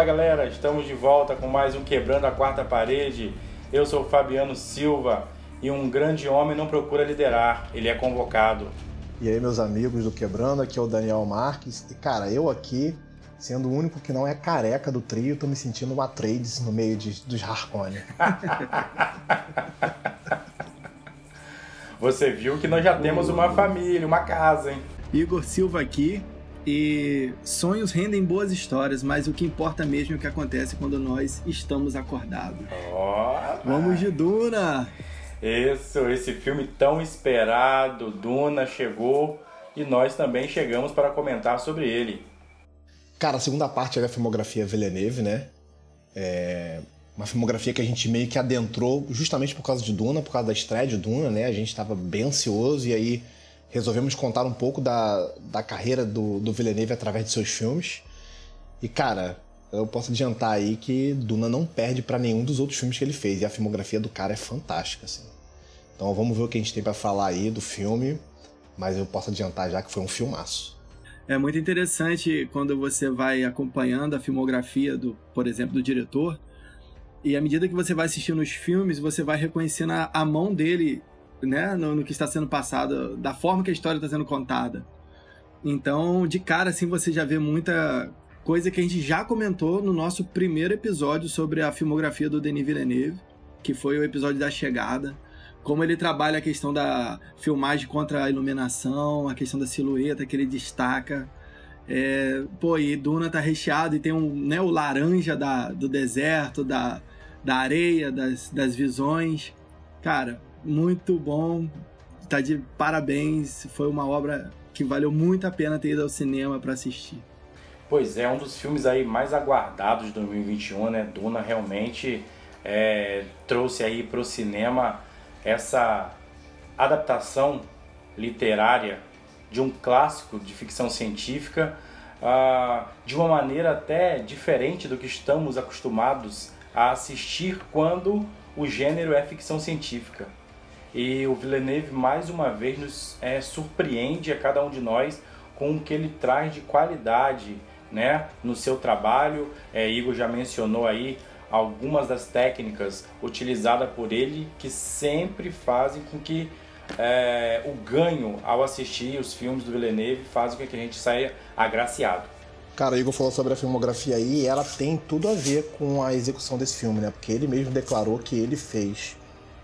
Fala galera, estamos de volta com mais um Quebrando a Quarta Parede. Eu sou o Fabiano Silva e um grande homem não procura liderar, ele é convocado. E aí, meus amigos do Quebrando, aqui é o Daniel Marques. E cara, eu aqui, sendo o único que não é careca do trio, tô me sentindo uma trades no meio de, dos Harkonnen. Você viu que nós já temos uma família, uma casa, hein? Igor Silva aqui. E sonhos rendem boas histórias, mas o que importa mesmo é o que acontece quando nós estamos acordados. Oh, Vamos de Duna! Isso, esse filme tão esperado, Duna chegou e nós também chegamos para comentar sobre ele. Cara, a segunda parte é a filmografia Villeneuve, né? É uma filmografia que a gente meio que adentrou justamente por causa de Duna, por causa da estreia de Duna, né? A gente estava bem ansioso e aí resolvemos contar um pouco da, da carreira do, do Villeneuve através de seus filmes. E, cara, eu posso adiantar aí que Duna não perde para nenhum dos outros filmes que ele fez. E a filmografia do cara é fantástica, assim. Então vamos ver o que a gente tem para falar aí do filme. Mas eu posso adiantar já que foi um filmaço. É muito interessante quando você vai acompanhando a filmografia do, por exemplo, do diretor. E à medida que você vai assistindo os filmes, você vai reconhecendo a, a mão dele né, no, no, que está sendo passado, da forma que a história está sendo contada. Então, de cara, assim, você já vê muita coisa que a gente já comentou no nosso primeiro episódio sobre a filmografia do Denis Villeneuve, que foi o episódio da chegada. Como ele trabalha a questão da filmagem contra a iluminação, a questão da silhueta que ele destaca. É, pô, e Duna tá recheado e tem um, né, o laranja da, do deserto, da, da areia, das, das visões. Cara, muito bom. Tá de parabéns. Foi uma obra que valeu muito a pena ter ido ao cinema para assistir. Pois é, um dos filmes aí mais aguardados de 2021, né? Duna realmente é, trouxe aí para o cinema essa adaptação literária de um clássico de ficção científica uh, de uma maneira até diferente do que estamos acostumados a assistir quando o gênero é ficção científica. E o Villeneuve mais uma vez nos é, surpreende a cada um de nós com o que ele traz de qualidade né, no seu trabalho. É, Igor já mencionou aí algumas das técnicas utilizadas por ele que sempre fazem com que é, o ganho ao assistir os filmes do Villeneuve faz com que a gente saia agraciado. Cara, o Igor falou sobre a filmografia aí e ela tem tudo a ver com a execução desse filme, né? Porque ele mesmo declarou que ele fez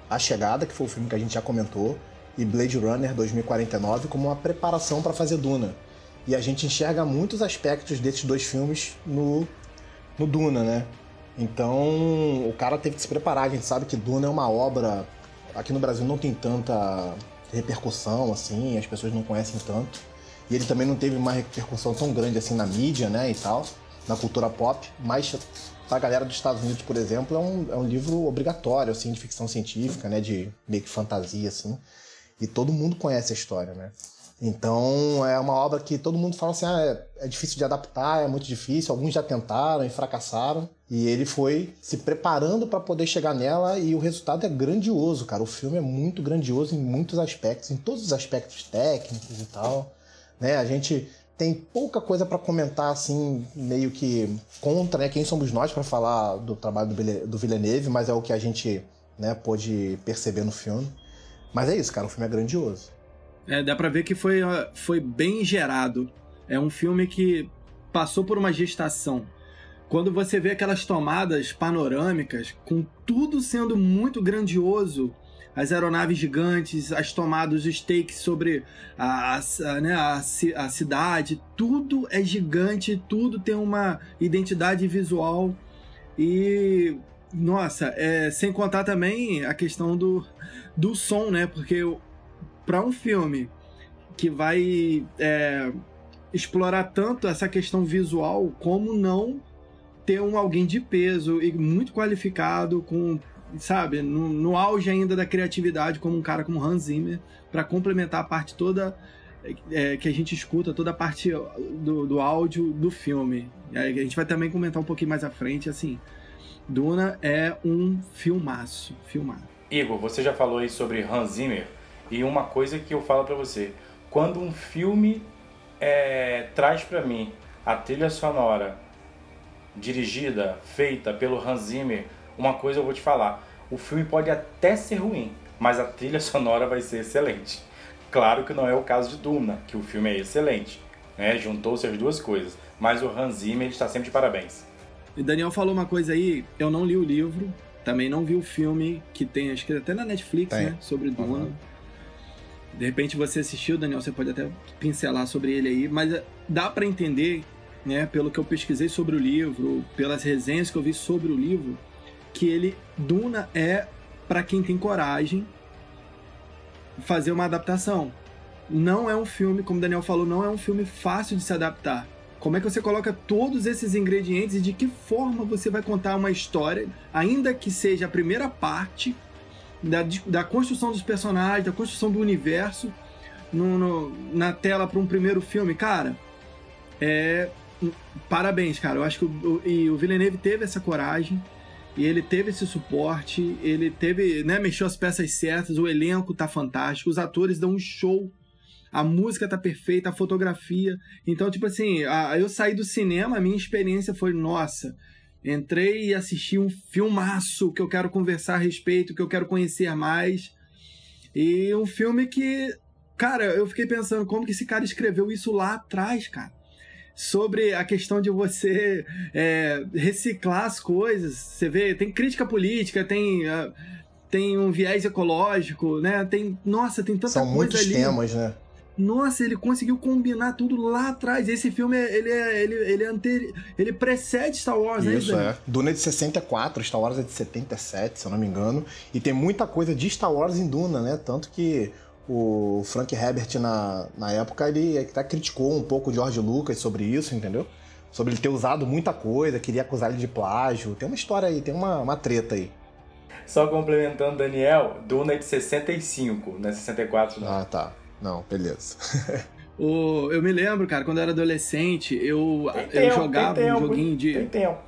a Chegada, que foi o filme que a gente já comentou, e Blade Runner 2049 como uma preparação para fazer Duna. E a gente enxerga muitos aspectos desses dois filmes no, no Duna, né? Então o cara teve que se preparar. A gente sabe que Duna é uma obra. Aqui no Brasil não tem tanta repercussão assim, as pessoas não conhecem tanto. E ele também não teve uma repercussão tão grande assim na mídia, né? E tal, na cultura pop. Mas pra galera dos Estados Unidos, por exemplo, é um, é um livro obrigatório, assim, de ficção científica, né? De meio que fantasia, assim. E todo mundo conhece a história, né? Então é uma obra que todo mundo fala assim: ah, é, é, difícil de adaptar, é muito difícil. Alguns já tentaram e fracassaram. E ele foi se preparando para poder chegar nela e o resultado é grandioso, cara. O filme é muito grandioso em muitos aspectos, em todos os aspectos técnicos e tal. Né? A gente tem pouca coisa para comentar assim, meio que contra, né? Quem somos nós para falar do trabalho do Villeneuve, mas é o que a gente, né, pôde perceber no filme. Mas é isso, cara, o filme é grandioso. É, dá pra ver que foi, foi bem gerado. É um filme que passou por uma gestação. Quando você vê aquelas tomadas panorâmicas, com tudo sendo muito grandioso, as aeronaves gigantes, as tomadas, os takes sobre a, a, né, a, a cidade, tudo é gigante, tudo tem uma identidade visual e nossa, é, sem contar também a questão do, do som, né? Porque para um filme que vai é, explorar tanto essa questão visual, como não ter um alguém de peso e muito qualificado, com sabe, no, no auge ainda da criatividade, como um cara como Hans Zimmer, para complementar a parte toda é, que a gente escuta, toda a parte do, do áudio do filme. A gente vai também comentar um pouquinho mais à frente, assim. Duna é um filmaço, filmado. Igor, você já falou aí sobre Hans Zimmer e uma coisa que eu falo para você, quando um filme é, traz para mim a trilha sonora dirigida, feita pelo Hans Zimmer, uma coisa eu vou te falar: o filme pode até ser ruim, mas a trilha sonora vai ser excelente. Claro que não é o caso de Duna, que o filme é excelente, né? Juntou-se as duas coisas, mas o Hans Zimmer está sempre de parabéns. E Daniel falou uma coisa aí, eu não li o livro, também não vi o filme que tem, acho que até na Netflix, tem. né? Sobre Duna. Uhum. De repente você assistiu, Daniel, você pode até pincelar sobre ele aí, mas eh, dá para entender, né, pelo que eu pesquisei sobre o livro, pelas resenhas que eu vi sobre o livro, que ele Duna é para quem tem coragem fazer uma adaptação. Não é um filme, como o Daniel falou, não é um filme fácil de se adaptar. Como é que você coloca todos esses ingredientes e de que forma você vai contar uma história, ainda que seja a primeira parte da, da construção dos personagens, da construção do universo no, no, na tela para um primeiro filme? Cara, é. Parabéns, cara. Eu acho que o, o, o Villeneuve teve essa coragem e ele teve esse suporte, ele teve, né, mexeu as peças certas, o elenco tá fantástico, os atores dão um show a música tá perfeita, a fotografia. Então, tipo assim, a, eu saí do cinema, a minha experiência foi, nossa, entrei e assisti um filmaço que eu quero conversar a respeito, que eu quero conhecer mais. E um filme que, cara, eu fiquei pensando como que esse cara escreveu isso lá atrás, cara. Sobre a questão de você é, reciclar as coisas. Você vê, tem crítica política, tem. Uh, tem um viés ecológico, né? Tem, nossa, tem tanta São coisa muitos ali. temas, né? Nossa, ele conseguiu combinar tudo lá atrás. Esse filme, ele é, ele, ele é anteri... ele precede Star Wars, né? Isso, é. Duna é de 64, Star Wars é de 77, se eu não me engano. E tem muita coisa de Star Wars em Duna, né? Tanto que o Frank Herbert, na, na época, ele até criticou um pouco o George Lucas sobre isso, entendeu? Sobre ele ter usado muita coisa, queria acusar ele de plágio. Tem uma história aí, tem uma, uma treta aí. Só complementando, Daniel, Duna é de 65, não é 64 não. Ah, tá. Não, beleza. o, eu me lembro, cara, quando eu era adolescente, eu, tem eu tempo, jogava um joguinho de. Tem tempo.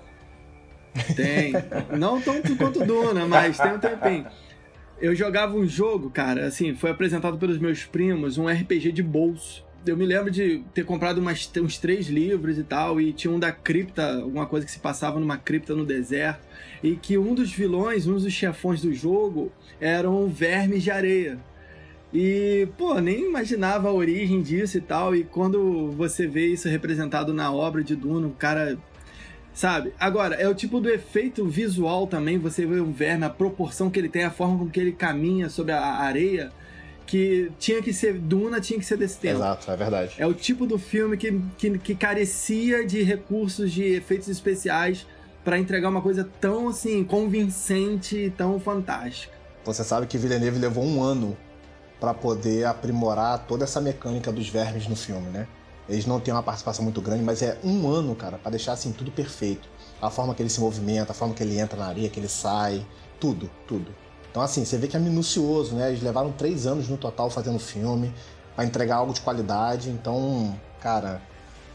Tem. Não tanto quanto Duna, mas tem um tempinho. Eu jogava um jogo, cara, assim, foi apresentado pelos meus primos, um RPG de bolso. Eu me lembro de ter comprado umas, uns três livros e tal, e tinha um da cripta, alguma coisa que se passava numa cripta no deserto, e que um dos vilões, um dos chefões do jogo, eram vermes de areia. E, pô, nem imaginava a origem disso e tal. E quando você vê isso representado na obra de Duna, o cara. Sabe? Agora, é o tipo do efeito visual também. Você vê um verme, a proporção que ele tem, a forma com que ele caminha sobre a areia. Que tinha que ser. Duna tinha que ser desse tempo. Exato, é verdade. É o tipo do filme que, que, que carecia de recursos de efeitos especiais para entregar uma coisa tão assim, convincente e tão fantástica. Você sabe que Villeneuve levou um ano para poder aprimorar toda essa mecânica dos vermes no filme, né? Eles não têm uma participação muito grande, mas é um ano, cara, para deixar assim tudo perfeito. A forma que ele se movimenta, a forma que ele entra na areia, que ele sai, tudo, tudo. Então, assim, você vê que é minucioso, né? Eles levaram três anos no total fazendo filme para entregar algo de qualidade. Então, cara,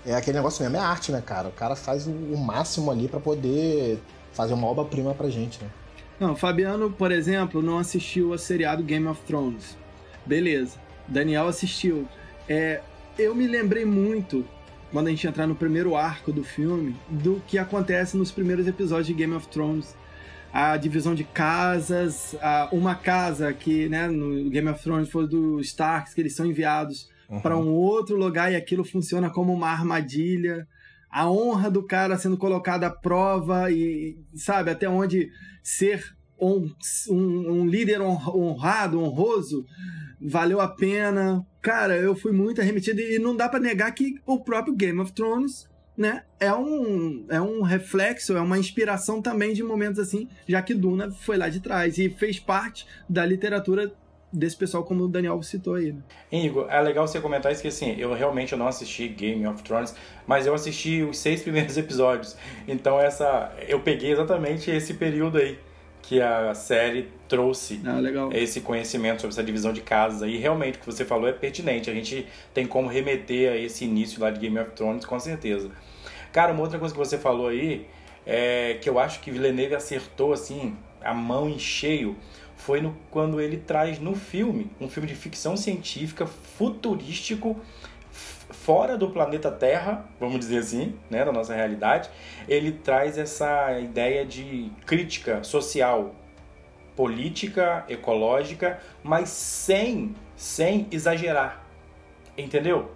é aquele negócio mesmo, é arte, né, cara? O cara faz o máximo ali para poder fazer uma obra-prima pra gente, né? Não, Fabiano, por exemplo, não assistiu a seriado Game of Thrones. Beleza. Daniel assistiu. É, eu me lembrei muito, quando a gente entrar no primeiro arco do filme, do que acontece nos primeiros episódios de Game of Thrones. A divisão de casas, uma casa que, né, no Game of Thrones foi dos Starks, que eles são enviados uhum. para um outro lugar e aquilo funciona como uma armadilha. A honra do cara sendo colocada à prova e, sabe, até onde ser um, um, um líder honrado, honroso, valeu a pena. Cara, eu fui muito arremetido e não dá para negar que o próprio Game of Thrones, né, é um, é um reflexo, é uma inspiração também de momentos assim, já que Duna foi lá de trás e fez parte da literatura desse pessoal como o Daniel citou aí. Né? Igor, é legal você comentar isso que assim, eu realmente não assisti Game of Thrones, mas eu assisti os seis primeiros episódios. Então essa eu peguei exatamente esse período aí que a série trouxe ah, esse conhecimento sobre essa divisão de casas aí. Realmente, o que você falou é pertinente. A gente tem como remeter a esse início lá de Game of Thrones, com certeza. Cara, uma outra coisa que você falou aí, é que eu acho que Villeneuve acertou, assim, a mão em cheio, foi no, quando ele traz no filme, um filme de ficção científica futurístico, fora do planeta Terra, vamos dizer assim, né, da nossa realidade, ele traz essa ideia de crítica social, política, ecológica, mas sem, sem exagerar, entendeu?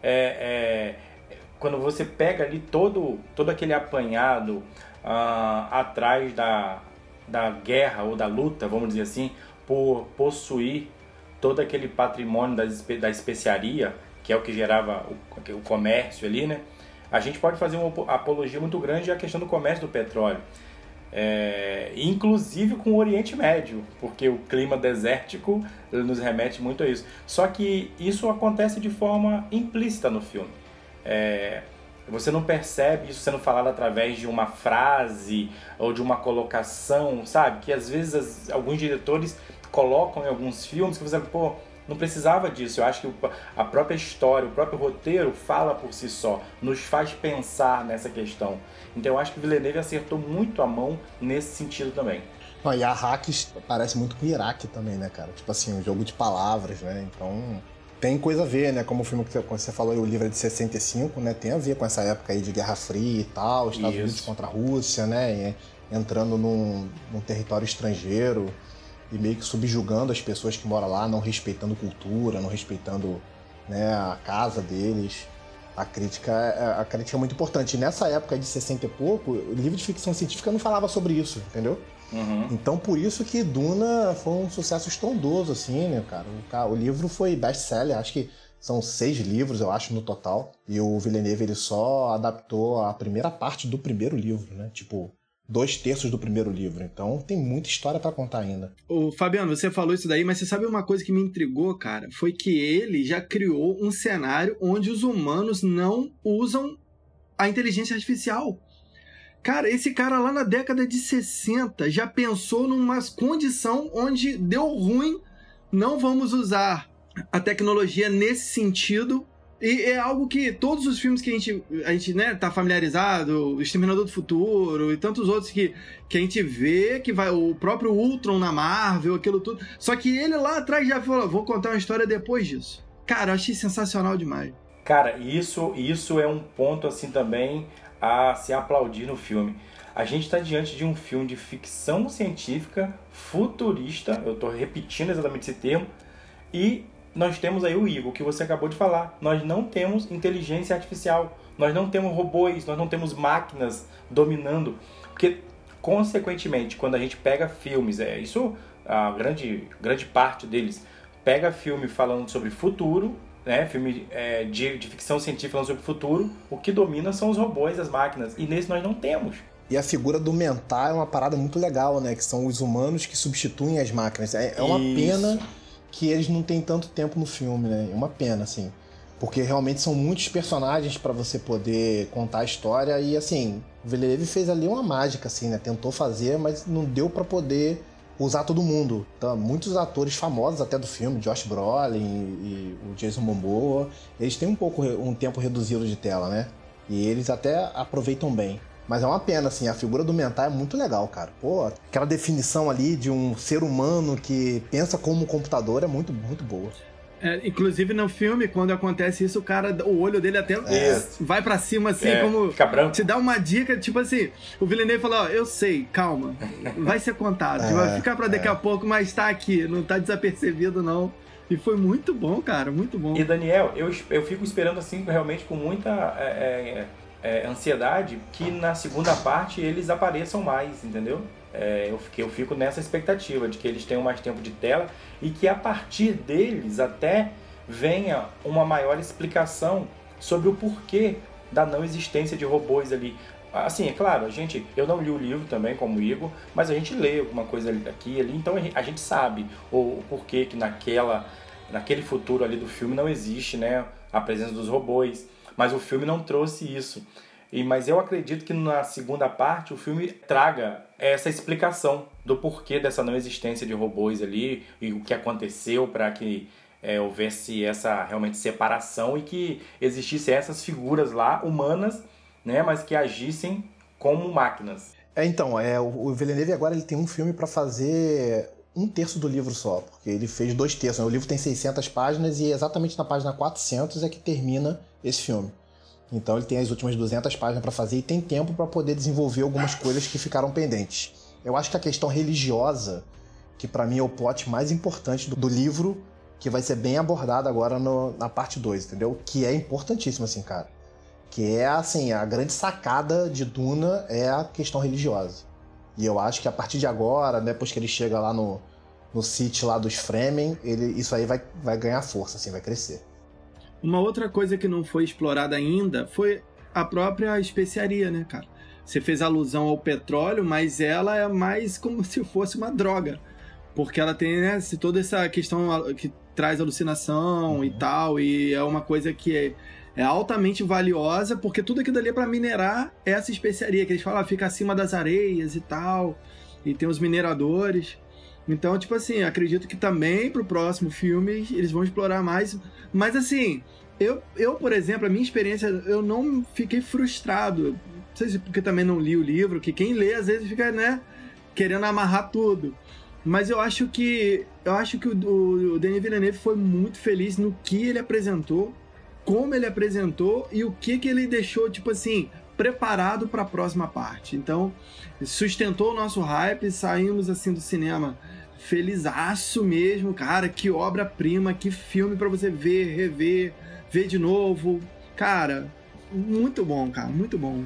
É, é, quando você pega ali todo, todo aquele apanhado uh, atrás da, da guerra ou da luta, vamos dizer assim, por possuir todo aquele patrimônio da, da especiaria, que é o que gerava o, o comércio ali, né? A gente pode fazer uma apologia muito grande à questão do comércio do petróleo. É, inclusive com o Oriente Médio, porque o clima desértico nos remete muito a isso. Só que isso acontece de forma implícita no filme. É, você não percebe isso sendo falado através de uma frase ou de uma colocação, sabe? Que às vezes as, alguns diretores colocam em alguns filmes que você, pô, não precisava disso. Eu acho que a própria história, o próprio roteiro fala por si só, nos faz pensar nessa questão. Então eu acho que Villeneuve acertou muito a mão nesse sentido também. Não, e a Hacks parece muito com Iraque também, né, cara? Tipo assim, um jogo de palavras, né? Então tem coisa a ver, né? Como o filme que você falou, o livro é de 65, né? Tem a ver com essa época aí de Guerra Fria e tal, Estados Isso. Unidos contra a Rússia, né? entrando num, num território estrangeiro e meio que subjugando as pessoas que moram lá, não respeitando cultura, não respeitando né, a casa deles. A crítica, é, a crítica é muito importante. E nessa época de 60 e pouco, o livro de ficção científica não falava sobre isso, entendeu? Uhum. Então por isso que Duna foi um sucesso estrondoso, assim, né, cara? O, o livro foi best-seller, acho que são seis livros, eu acho, no total. E o Villeneuve, ele só adaptou a primeira parte do primeiro livro, né? Tipo, dois terços do primeiro livro. Então tem muita história para contar ainda. O Fabiano, você falou isso daí, mas você sabe uma coisa que me intrigou, cara? Foi que ele já criou um cenário onde os humanos não usam a inteligência artificial. Cara, esse cara lá na década de 60 já pensou numa condição onde deu ruim, não vamos usar a tecnologia nesse sentido e é algo que todos os filmes que a gente, a gente né, tá familiarizado, o Exterminador do Futuro e tantos outros que, que a gente vê, que vai o próprio Ultron na Marvel, aquilo tudo. Só que ele lá atrás já falou: vou contar uma história depois disso. Cara, eu achei sensacional demais. Cara, isso, isso é um ponto assim também a se aplaudir no filme. A gente está diante de um filme de ficção científica futurista, eu estou repetindo exatamente esse termo, e nós temos aí o Igor, que você acabou de falar. Nós não temos inteligência artificial, nós não temos robôs, nós não temos máquinas dominando. Porque, consequentemente, quando a gente pega filmes, é isso, a grande, grande parte deles, pega filme falando sobre futuro, né, filme é, de, de ficção científica falando sobre futuro, o que domina são os robôs, as máquinas. E nesse nós não temos. E a figura do mental é uma parada muito legal, né? Que são os humanos que substituem as máquinas. É, é uma Isso. pena que eles não têm tanto tempo no filme, né? É uma pena, assim. Porque realmente são muitos personagens para você poder contar a história e, assim, o Villeneuve fez ali uma mágica, assim, né? Tentou fazer, mas não deu para poder usar todo mundo. Então, muitos atores famosos até do filme, Josh Brolin e, e o Jason Momoa, eles têm um pouco um tempo reduzido de tela, né? E eles até aproveitam bem. Mas é uma pena, assim, a figura do mental é muito legal, cara. Pô, aquela definição ali de um ser humano que pensa como um computador é muito, muito boa. É, inclusive no filme, quando acontece isso, o cara, o olho dele até é. vai para cima assim, é, como. Fica branco. Te dá uma dica, tipo assim, o Villeneuve falou: Ó, eu sei, calma, vai ser contado, é, vai ficar para daqui a é. pouco, mas tá aqui, não tá desapercebido não. E foi muito bom, cara, muito bom. E Daniel, eu, eu fico esperando assim, realmente com muita é, ansiedade que na segunda parte eles apareçam mais, entendeu? É, eu, fiquei, eu fico nessa expectativa de que eles tenham mais tempo de tela e que a partir deles até venha uma maior explicação sobre o porquê da não existência de robôs ali. Assim, é claro, a gente, eu não li o livro também, como o Igor, mas a gente lê alguma coisa aqui ali, então a gente sabe o, o porquê que naquela, naquele futuro ali do filme não existe né, a presença dos robôs. Mas o filme não trouxe isso. E, mas eu acredito que na segunda parte o filme traga essa explicação do porquê dessa não existência de robôs ali e o que aconteceu para que é, houvesse essa realmente separação e que existissem essas figuras lá humanas, né, mas que agissem como máquinas. É, então, é, o Villeneuve agora ele tem um filme para fazer um terço do livro só, porque ele fez dois terços. Né? O livro tem 600 páginas e exatamente na página 400 é que termina esse filme. Então ele tem as últimas 200 páginas para fazer e tem tempo para poder desenvolver algumas coisas que ficaram pendentes. Eu acho que a questão religiosa, que para mim é o plot mais importante do, do livro, que vai ser bem abordado agora no, na parte 2, entendeu? Que é importantíssimo, assim, cara. Que é, assim, a grande sacada de Duna é a questão religiosa. E eu acho que a partir de agora, depois que ele chega lá no, no City lá dos Fremen, ele, isso aí vai, vai ganhar força, assim, vai crescer. Uma outra coisa que não foi explorada ainda foi a própria especiaria, né, cara? Você fez alusão ao petróleo, mas ela é mais como se fosse uma droga. Porque ela tem né, toda essa questão que traz alucinação uhum. e tal, e é uma coisa que é, é altamente valiosa, porque tudo aquilo ali é para minerar essa especiaria, que eles falam, ah, fica acima das areias e tal, e tem os mineradores. Então, tipo assim, acredito que também pro próximo filme eles vão explorar mais. Mas assim, eu, eu, por exemplo, a minha experiência, eu não fiquei frustrado. Não sei se porque também não li o livro, que quem lê às vezes fica, né, querendo amarrar tudo. Mas eu acho que eu acho que o, o Denis Villeneuve foi muito feliz no que ele apresentou, como ele apresentou e o que que ele deixou, tipo assim, preparado para a próxima parte. Então, sustentou o nosso hype, saímos assim do cinema felizaço mesmo, cara, que obra-prima, que filme para você ver, rever, ver de novo. Cara, muito bom, cara, muito bom.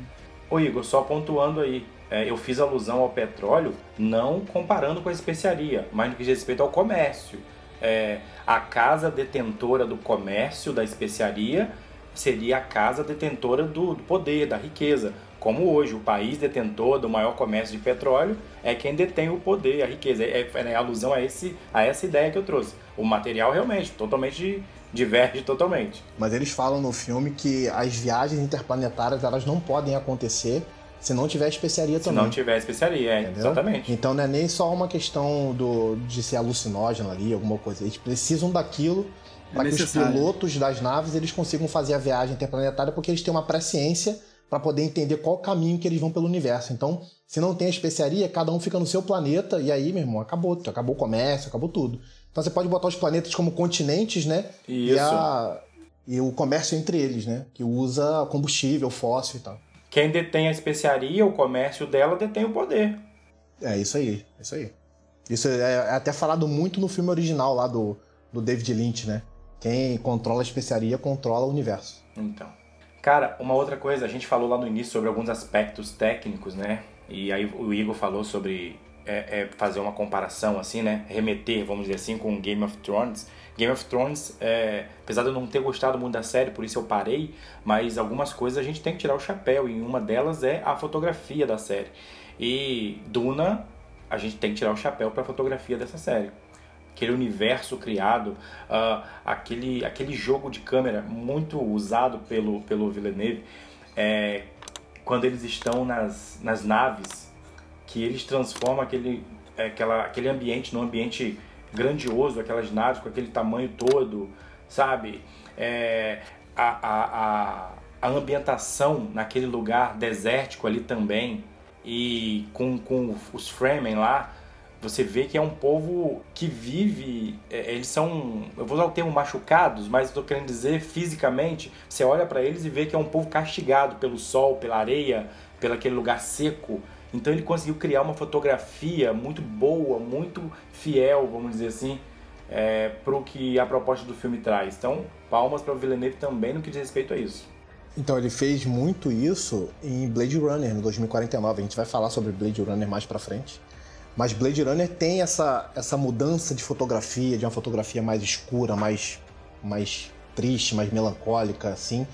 Ô Igor, só pontuando aí, é, eu fiz alusão ao petróleo não comparando com a especiaria, mas no que diz respeito ao comércio. É, a casa detentora do comércio da especiaria seria a casa detentora do, do poder, da riqueza. Como hoje, o país detentor do maior comércio de petróleo é quem detém o poder, a riqueza. É, é, é alusão a, esse, a essa ideia que eu trouxe. O material realmente, totalmente diverge totalmente. Mas eles falam no filme que as viagens interplanetárias elas não podem acontecer se não tiver especiaria também. Se não tiver especiaria, é, exatamente. Então não é nem só uma questão do, de ser alucinógeno ali, alguma coisa. Eles precisam daquilo é para que os pilotos das naves eles consigam fazer a viagem interplanetária porque eles têm uma presciência para poder entender qual caminho que eles vão pelo universo. Então, se não tem a especiaria, cada um fica no seu planeta e aí, meu irmão, acabou, acabou o comércio, acabou tudo. Então você pode botar os planetas como continentes, né? Isso. E, a, e o comércio entre eles, né? Que usa combustível, fóssil e tal. Quem detém a especiaria, o comércio dela, detém o poder. É isso aí, é isso aí. Isso é, é até falado muito no filme original lá do, do David Lynch, né? Quem controla a especiaria controla o universo. Então. Cara, uma outra coisa, a gente falou lá no início sobre alguns aspectos técnicos, né? E aí o Igor falou sobre é, é fazer uma comparação, assim, né? Remeter, vamos dizer assim, com Game of Thrones. Game of Thrones, é, apesar de eu não ter gostado muito da série, por isso eu parei, mas algumas coisas a gente tem que tirar o chapéu, e uma delas é a fotografia da série. E Duna, a gente tem que tirar o chapéu para a fotografia dessa série. Aquele universo criado, uh, aquele, aquele jogo de câmera muito usado pelo, pelo Villeneuve, é, quando eles estão nas, nas naves, que eles transformam aquele, aquela, aquele ambiente num ambiente grandioso, aquelas naves com aquele tamanho todo, sabe? É, a, a, a, a ambientação naquele lugar desértico ali também, e com, com os Fremen lá, você vê que é um povo que vive, é, eles são, eu vou usar o termo machucados, mas estou querendo dizer fisicamente, você olha para eles e vê que é um povo castigado pelo sol, pela areia, pelo aquele lugar seco, então ele conseguiu criar uma fotografia muito boa, muito fiel, vamos dizer assim, é, para o que a proposta do filme traz. Então, palmas para o Villeneuve também no que diz respeito a isso. Então, ele fez muito isso em Blade Runner, no 2049. A gente vai falar sobre Blade Runner mais para frente. Mas Blade Runner tem essa, essa mudança de fotografia, de uma fotografia mais escura, mais, mais triste, mais melancólica, assim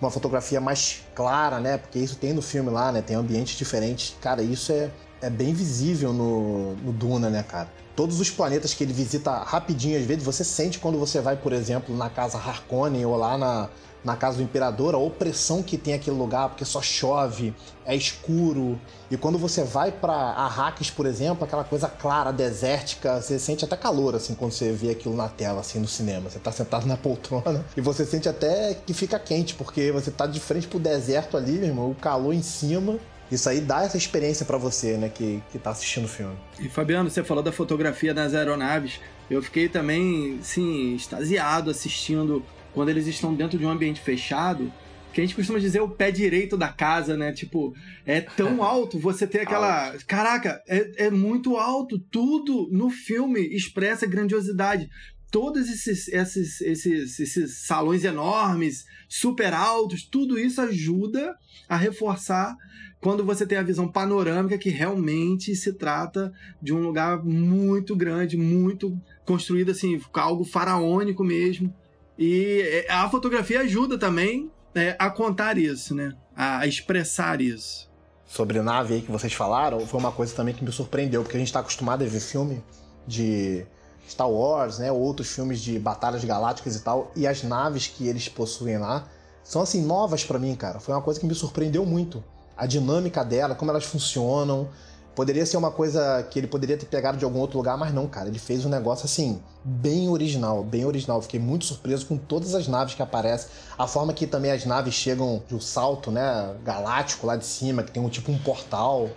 uma fotografia mais clara, né? Porque isso tem no filme lá, né? Tem ambientes diferentes. Cara, isso é, é bem visível no, no Duna, né, cara? Todos os planetas que ele visita rapidinho, às vezes, você sente quando você vai, por exemplo, na casa Harkonnen ou lá na, na casa do imperador, a opressão que tem aquele lugar, porque só chove, é escuro. E quando você vai para Arrakis, por exemplo, aquela coisa clara, desértica, você sente até calor, assim, quando você vê aquilo na tela, assim, no cinema. Você tá sentado na poltrona e você sente até que fica quente, porque você tá de frente pro deserto ali, meu irmão, o calor em cima. Isso aí dá essa experiência para você, né, que, que tá assistindo o filme. E Fabiano, você falou da fotografia das aeronaves. Eu fiquei também, sim, extasiado assistindo quando eles estão dentro de um ambiente fechado que a gente costuma dizer o pé direito da casa, né? Tipo, é tão alto, você tem aquela. Alto. Caraca, é, é muito alto. Tudo no filme expressa grandiosidade. Todos esses, esses, esses, esses salões enormes, super altos, tudo isso ajuda a reforçar quando você tem a visão panorâmica que realmente se trata de um lugar muito grande, muito construído assim, algo faraônico mesmo. E é, a fotografia ajuda também é, a contar isso, né? A expressar isso. Sobre nave aí que vocês falaram, foi uma coisa também que me surpreendeu, porque a gente está acostumado a ver filme de Star Wars, né? Outros filmes de batalhas galácticas e tal, e as naves que eles possuem lá são assim novas para mim, cara. Foi uma coisa que me surpreendeu muito. A dinâmica dela, como elas funcionam, Poderia ser uma coisa que ele poderia ter pegado de algum outro lugar, mas não, cara. Ele fez um negócio assim, bem original, bem original. Fiquei muito surpreso com todas as naves que aparecem. A forma que também as naves chegam de um salto, né, galáctico lá de cima, que tem um tipo um portal.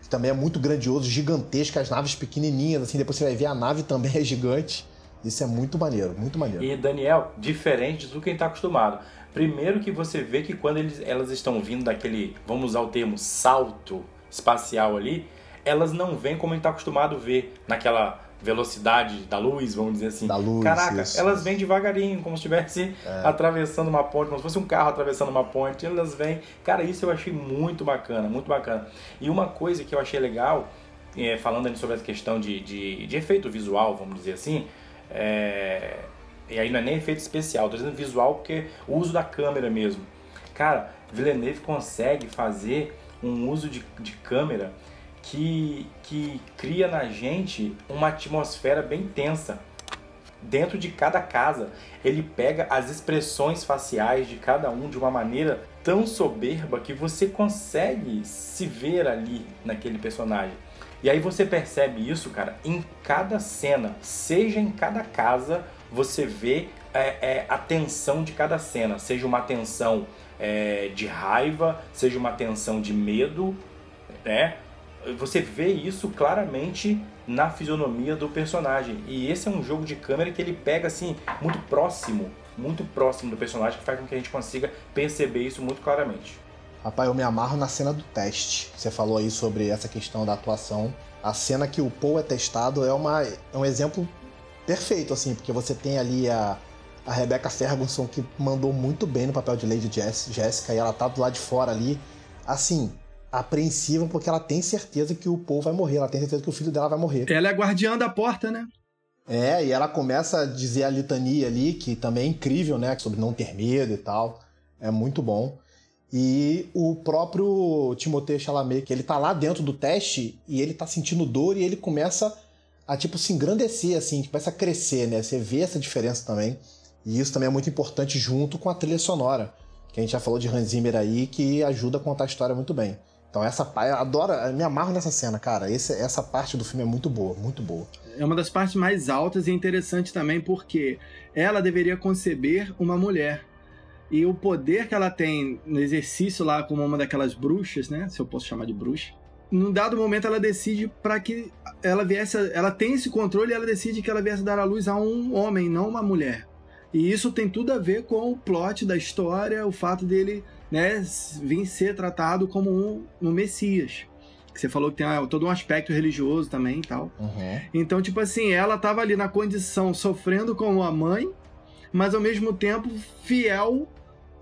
Que também é muito grandioso, gigantesco. As naves pequenininhas, assim. Depois você vai ver a nave também é gigante. Isso é muito maneiro, muito maneiro. E Daniel, diferente do que está acostumado. Primeiro que você vê que quando eles, elas estão vindo daquele, vamos usar o termo, salto espacial ali, elas não vêm como a gente está acostumado a ver naquela velocidade da luz, vamos dizer assim. Da luz. Caraca, isso. elas vêm devagarinho, como se estivesse é. atravessando uma ponte, como se fosse um carro atravessando uma ponte. Elas vêm. Cara, isso eu achei muito bacana, muito bacana. E uma coisa que eu achei legal, é, falando sobre essa questão de, de, de, efeito visual, vamos dizer assim, é, e aí não é nem efeito especial, tô dizendo visual porque o uso da câmera mesmo. Cara, Villeneuve consegue fazer um uso de, de câmera que, que cria na gente uma atmosfera bem tensa. Dentro de cada casa, ele pega as expressões faciais de cada um de uma maneira tão soberba que você consegue se ver ali naquele personagem. E aí você percebe isso, cara, em cada cena, seja em cada casa, você vê é, é, a tensão de cada cena, seja uma tensão é, de raiva, seja uma tensão de medo, né? Você vê isso claramente na fisionomia do personagem. E esse é um jogo de câmera que ele pega assim muito próximo, muito próximo do personagem, que faz com que a gente consiga perceber isso muito claramente. Rapaz, eu me amarro na cena do teste. Você falou aí sobre essa questão da atuação. A cena que o Paul é testado é, uma, é um exemplo perfeito, assim, porque você tem ali a, a Rebecca Ferguson que mandou muito bem no papel de Lady Jessica e ela tá do lado de fora ali. Assim, apreensiva porque ela tem certeza que o Paul vai morrer, ela tem certeza que o filho dela vai morrer. Ela é a guardiã da porta, né? É, e ela começa a dizer a litania ali, que também é incrível, né? Sobre não ter medo e tal. É muito bom. E o próprio Timothée Chalamet, que ele tá lá dentro do teste e ele tá sentindo dor e ele começa a, tipo, se engrandecer, assim, começa a crescer, né? Você vê essa diferença também. E isso também é muito importante junto com a trilha sonora, que a gente já falou de Hans Zimmer aí, que ajuda a contar a história muito bem. Então essa eu adoro, eu me amarro nessa cena, cara. Esse, essa parte do filme é muito boa, muito boa. É uma das partes mais altas e interessante também porque ela deveria conceber uma mulher. E o poder que ela tem no exercício lá como uma daquelas bruxas, né? Se eu posso chamar de bruxa. Num dado momento ela decide para que ela viesse, ela tem esse controle e ela decide que ela viesse dar à luz a um homem, não uma mulher. E isso tem tudo a ver com o plot da história, o fato dele né, vir ser tratado como um, um Messias. Que você falou que tem todo um aspecto religioso também e tal. Uhum. Então, tipo assim, ela tava ali na condição sofrendo como a mãe, mas ao mesmo tempo fiel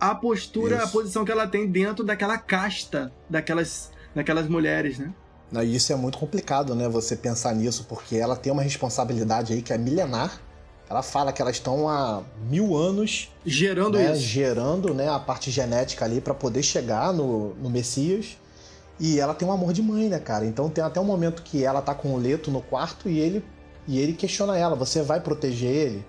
à postura, isso. à posição que ela tem dentro daquela casta daquelas, daquelas mulheres, né? E isso é muito complicado, né? Você pensar nisso, porque ela tem uma responsabilidade aí que é milenar ela fala que elas estão há mil anos gerando né, isso. gerando né, a parte genética ali para poder chegar no, no Messias. E ela tem um amor de mãe, né, cara? Então tem até um momento que ela tá com o Leto no quarto e ele e ele questiona ela: "Você vai proteger ele?"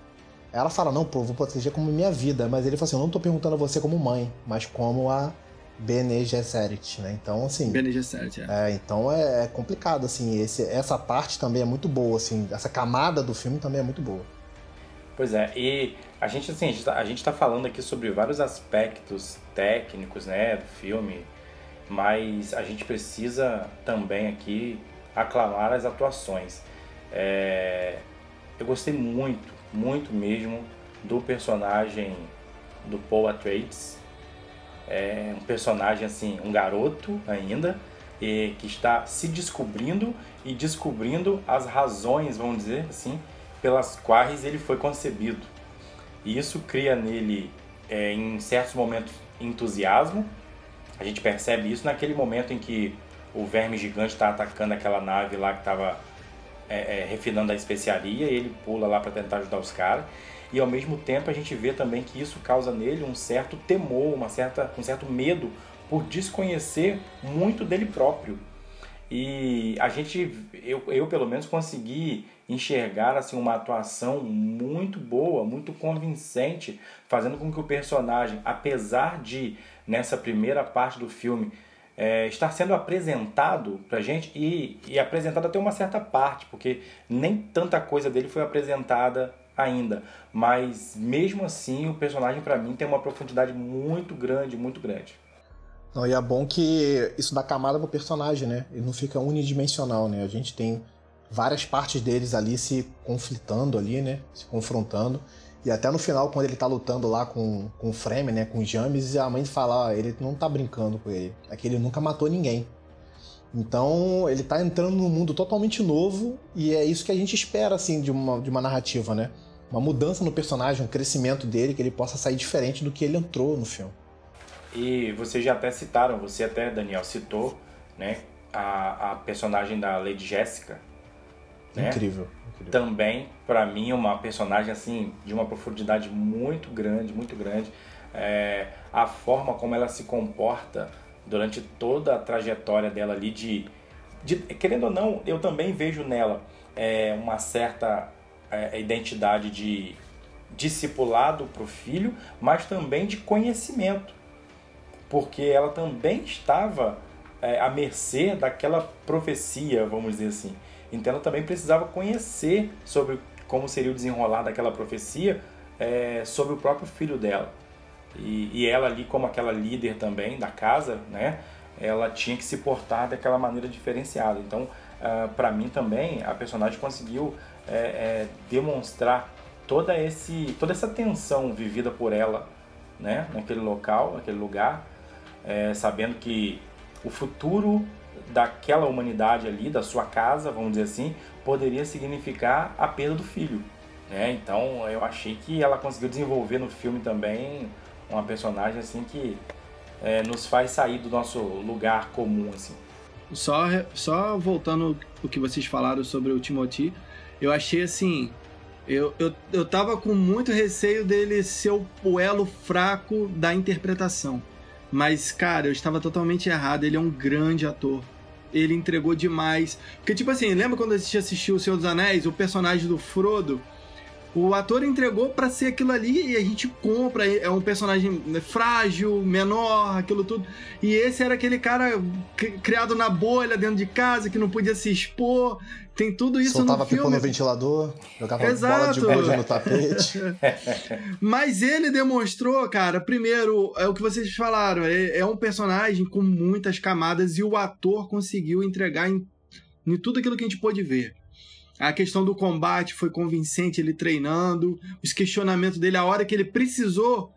Ela fala: "Não, pô, vou proteger como minha vida", mas ele fala assim: "Eu não tô perguntando a você como mãe, mas como a Bene Gesserit, né? Então, assim. Bene Gesserit, é. é. Então é, é complicado, assim. Esse, essa parte também é muito boa, assim. Essa camada do filme também é muito boa. Pois é, e a gente assim, a gente está tá falando aqui sobre vários aspectos técnicos, né, do filme, mas a gente precisa também aqui aclamar as atuações. É, eu gostei muito, muito mesmo do personagem do Paul Atreides. É um personagem assim, um garoto ainda, e que está se descobrindo e descobrindo as razões, vamos dizer assim, pelas quais ele foi concebido. E isso cria nele, é, em certos momentos, entusiasmo. A gente percebe isso naquele momento em que o verme gigante está atacando aquela nave lá que estava é, é, refinando a especiaria, e ele pula lá para tentar ajudar os caras. E ao mesmo tempo a gente vê também que isso causa nele um certo temor, uma certa, um certo medo por desconhecer muito dele próprio. E a gente, eu, eu pelo menos consegui enxergar assim uma atuação muito boa, muito convincente, fazendo com que o personagem, apesar de nessa primeira parte do filme é, estar sendo apresentado pra gente e, e apresentado até uma certa parte, porque nem tanta coisa dele foi apresentada ainda, mas mesmo assim o personagem para mim tem uma profundidade muito grande, muito grande. Não, e é bom que isso dá camada pro personagem, né? Ele não fica unidimensional, né? A gente tem várias partes deles ali se conflitando ali, né? Se confrontando. E até no final, quando ele tá lutando lá com, com o Frame, né? Com o James, a mãe fala, ó, ele não tá brincando com ele. É que ele nunca matou ninguém. Então, ele tá entrando num mundo totalmente novo e é isso que a gente espera, assim, de uma, de uma narrativa, né? Uma mudança no personagem, um crescimento dele, que ele possa sair diferente do que ele entrou no filme. E vocês já até citaram, você até, Daniel, citou, né? A, a personagem da Lady Jessica, né? Incrível, incrível. Também, para mim, uma personagem assim de uma profundidade muito grande, muito grande. É, a forma como ela se comporta durante toda a trajetória dela ali de, de querendo ou não, eu também vejo nela é, uma certa é, identidade de discipulado para o filho, mas também de conhecimento, porque ela também estava é, à mercê daquela profecia, vamos dizer assim. Então ela também precisava conhecer sobre como seria o desenrolar daquela profecia é, sobre o próprio filho dela. E, e, ela ali, como aquela líder também da casa, né, ela tinha que se portar daquela maneira diferenciada. Então, uh, ah, para mim também, a personagem conseguiu é, é, demonstrar toda, esse, toda essa tensão vivida por ela né, naquele local, naquele lugar, é, sabendo que o futuro daquela humanidade ali, da sua casa, vamos dizer assim, poderia significar a perda do filho. Né? Então eu achei que ela conseguiu desenvolver no filme também uma personagem assim que é, nos faz sair do nosso lugar comum assim. Só, só voltando o que vocês falaram sobre o Timothy, eu achei assim, eu, eu, eu tava com muito receio dele ser o, elo fraco da interpretação. Mas, cara, eu estava totalmente errado. Ele é um grande ator. Ele entregou demais. Porque, tipo assim, lembra quando a gente assistiu O Senhor dos Anéis? O personagem do Frodo o ator entregou para ser aquilo ali e a gente compra. É um personagem frágil, menor, aquilo tudo. E esse era aquele cara criado na bolha dentro de casa que não podia se expor. Tem tudo isso Soltava no filme. Soltava no ventilador, jogava Exato. bola de gude no tapete. Mas ele demonstrou, cara, primeiro, é o que vocês falaram, é, é um personagem com muitas camadas e o ator conseguiu entregar em, em tudo aquilo que a gente pôde ver. A questão do combate foi convincente, ele treinando, os questionamentos dele, a hora que ele precisou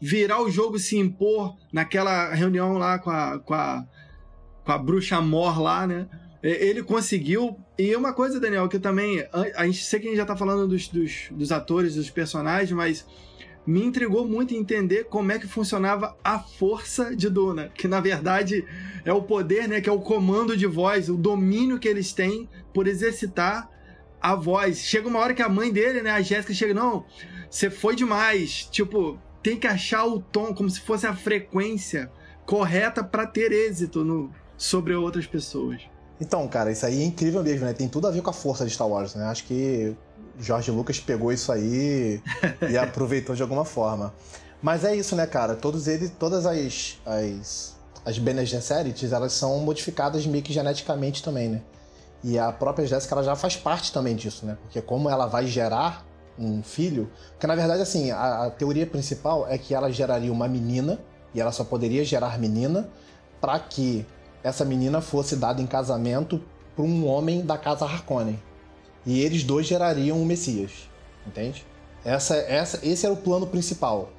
virar o jogo se impor naquela reunião lá com a, com a, com a bruxa Mor lá, né? Ele conseguiu. E uma coisa, Daniel, que também. A gente sei que a gente já tá falando dos, dos, dos atores, dos personagens, mas me intrigou muito entender como é que funcionava a força de Duna, que na verdade é o poder, né, que é o comando de voz, o domínio que eles têm por exercitar a voz. Chega uma hora que a mãe dele, né, a Jéssica, chega, não, você foi demais. Tipo, tem que achar o tom, como se fosse a frequência correta para ter êxito no, sobre outras pessoas. Então, cara, isso aí é incrível mesmo, né? Tem tudo a ver com a força de Star Wars, né? Acho que George Lucas pegou isso aí e aproveitou de alguma forma. Mas é isso, né, cara? Todos eles, todas as as, as Bene Gesserit, elas são modificadas meio que geneticamente também, né? E a própria Jéssica ela já faz parte também disso, né? Porque como ela vai gerar um filho, porque na verdade assim, a, a teoria principal é que ela geraria uma menina e ela só poderia gerar menina, para que essa menina fosse dada em casamento para um homem da casa Harkonnen. E eles dois gerariam o Messias, entende? Essa, essa, esse era o plano principal.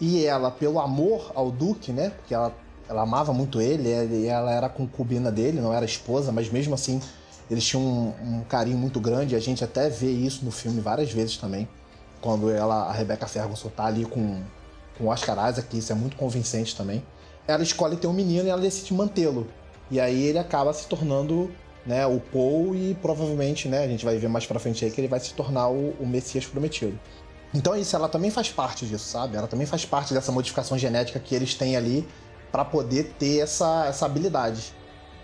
E ela, pelo amor ao Duque, né? Porque ela, ela amava muito ele, e ela era concubina dele, não era esposa, mas mesmo assim eles tinham um, um carinho muito grande. A gente até vê isso no filme várias vezes também. Quando ela, a Rebecca Ferguson tá ali com, com o Oscar Isaac, isso é muito convincente também. Ela escolhe ter um menino e ela decide mantê-lo. E aí ele acaba se tornando né, o Paul e provavelmente, né, a gente vai ver mais pra frente aí que ele vai se tornar o, o Messias prometido. Então isso, ela também faz parte disso, sabe? Ela também faz parte dessa modificação genética que eles têm ali para poder ter essa, essa habilidade.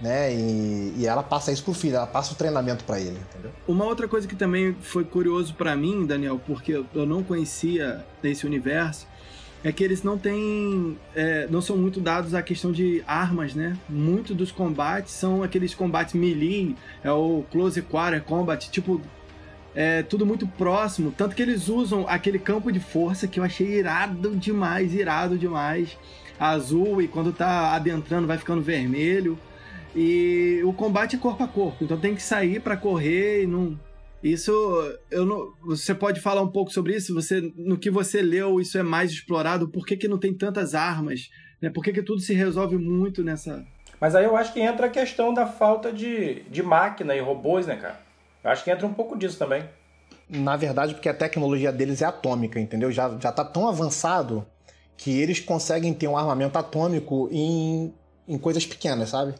Né? E, e, ela passa isso pro filho, ela passa o treinamento para ele, entendeu? Uma outra coisa que também foi curioso para mim, Daniel, porque eu não conhecia esse universo, é que eles não têm. É, não são muito dados à questão de armas, né? Muito dos combates são aqueles combates melee, é o Close Quarter Combat, tipo. É tudo muito próximo. Tanto que eles usam aquele campo de força que eu achei irado demais, irado demais. Azul e quando tá adentrando vai ficando vermelho. E o combate é corpo a corpo, então tem que sair para correr e não isso, eu não, você pode falar um pouco sobre isso? Você, no que você leu, isso é mais explorado? Por que, que não tem tantas armas? Né? Por que, que tudo se resolve muito nessa... Mas aí eu acho que entra a questão da falta de, de máquina e robôs, né, cara? Eu acho que entra um pouco disso também. Na verdade, porque a tecnologia deles é atômica, entendeu? Já, já tá tão avançado que eles conseguem ter um armamento atômico em, em coisas pequenas, sabe?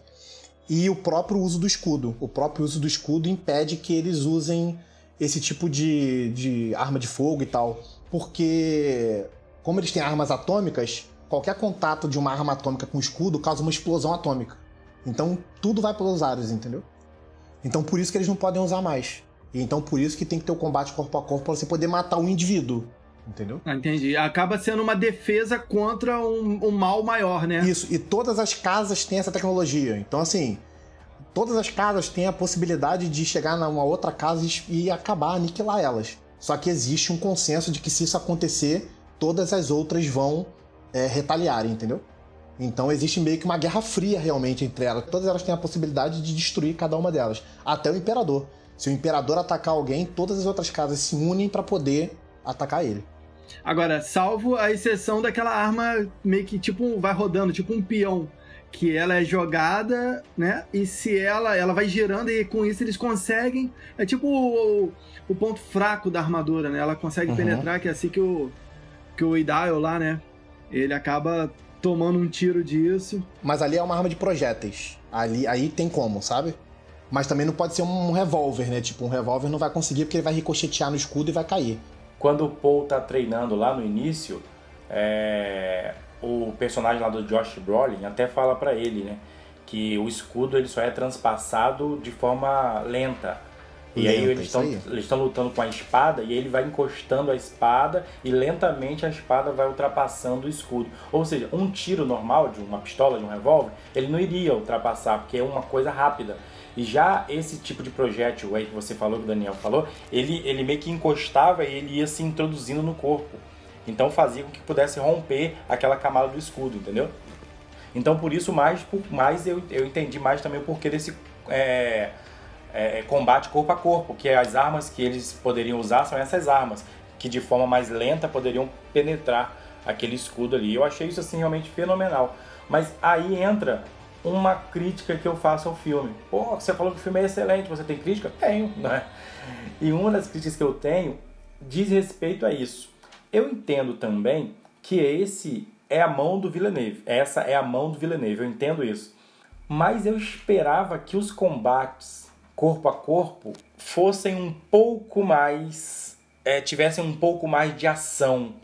E o próprio uso do escudo. O próprio uso do escudo impede que eles usem esse tipo de, de arma de fogo e tal. Porque, como eles têm armas atômicas, qualquer contato de uma arma atômica com escudo causa uma explosão atômica. Então tudo vai pelos ares, entendeu? Então por isso que eles não podem usar mais. E então por isso que tem que ter o combate corpo a corpo para você poder matar um indivíduo. Entendeu? Ah, entendi. Acaba sendo uma defesa contra um, um mal maior, né? Isso, e todas as casas têm essa tecnologia. Então, assim, todas as casas têm a possibilidade de chegar numa outra casa e acabar, aniquilar elas. Só que existe um consenso de que se isso acontecer, todas as outras vão é, retaliar, entendeu? Então existe meio que uma guerra fria realmente entre elas. Todas elas têm a possibilidade de destruir cada uma delas. Até o imperador. Se o imperador atacar alguém, todas as outras casas se unem para poder atacar ele. Agora, salvo a exceção daquela arma meio que tipo vai rodando, tipo um peão, que ela é jogada, né? E se ela ela vai girando e com isso eles conseguem, é tipo o, o ponto fraco da armadura, né? Ela consegue uhum. penetrar, que é assim que o que o Idaio lá, né? Ele acaba tomando um tiro disso. Mas ali é uma arma de projéteis. Ali aí tem como, sabe? Mas também não pode ser um revólver, né? Tipo, um revólver não vai conseguir porque ele vai ricochetear no escudo e vai cair. Quando o Paul tá treinando lá no início, é, o personagem lá do Josh Brolin até fala para ele, né? Que o escudo ele só é transpassado de forma lenta. E Lenta, aí eles estão eles estão lutando com a espada e ele vai encostando a espada e lentamente a espada vai ultrapassando o escudo. Ou seja, um tiro normal de uma pistola, de um revólver, ele não iria ultrapassar porque é uma coisa rápida. E já esse tipo de projétil aí que você falou, que o Daniel falou, ele, ele meio que encostava e ele ia se introduzindo no corpo. Então fazia com que pudesse romper aquela camada do escudo, entendeu? Então por isso mais, por mais eu, eu entendi mais também o porquê desse é, é, combate corpo a corpo, que as armas que eles poderiam usar são essas armas, que de forma mais lenta poderiam penetrar aquele escudo ali. Eu achei isso assim realmente fenomenal. Mas aí entra uma crítica que eu faço ao filme. Pô, você falou que o filme é excelente, você tem crítica? Tenho, né? E uma das críticas que eu tenho diz respeito a isso. Eu entendo também que esse é a mão do Villeneuve. Essa é a mão do Villeneuve, eu entendo isso. Mas eu esperava que os combates corpo a corpo fossem um pouco mais. É, tivessem um pouco mais de ação,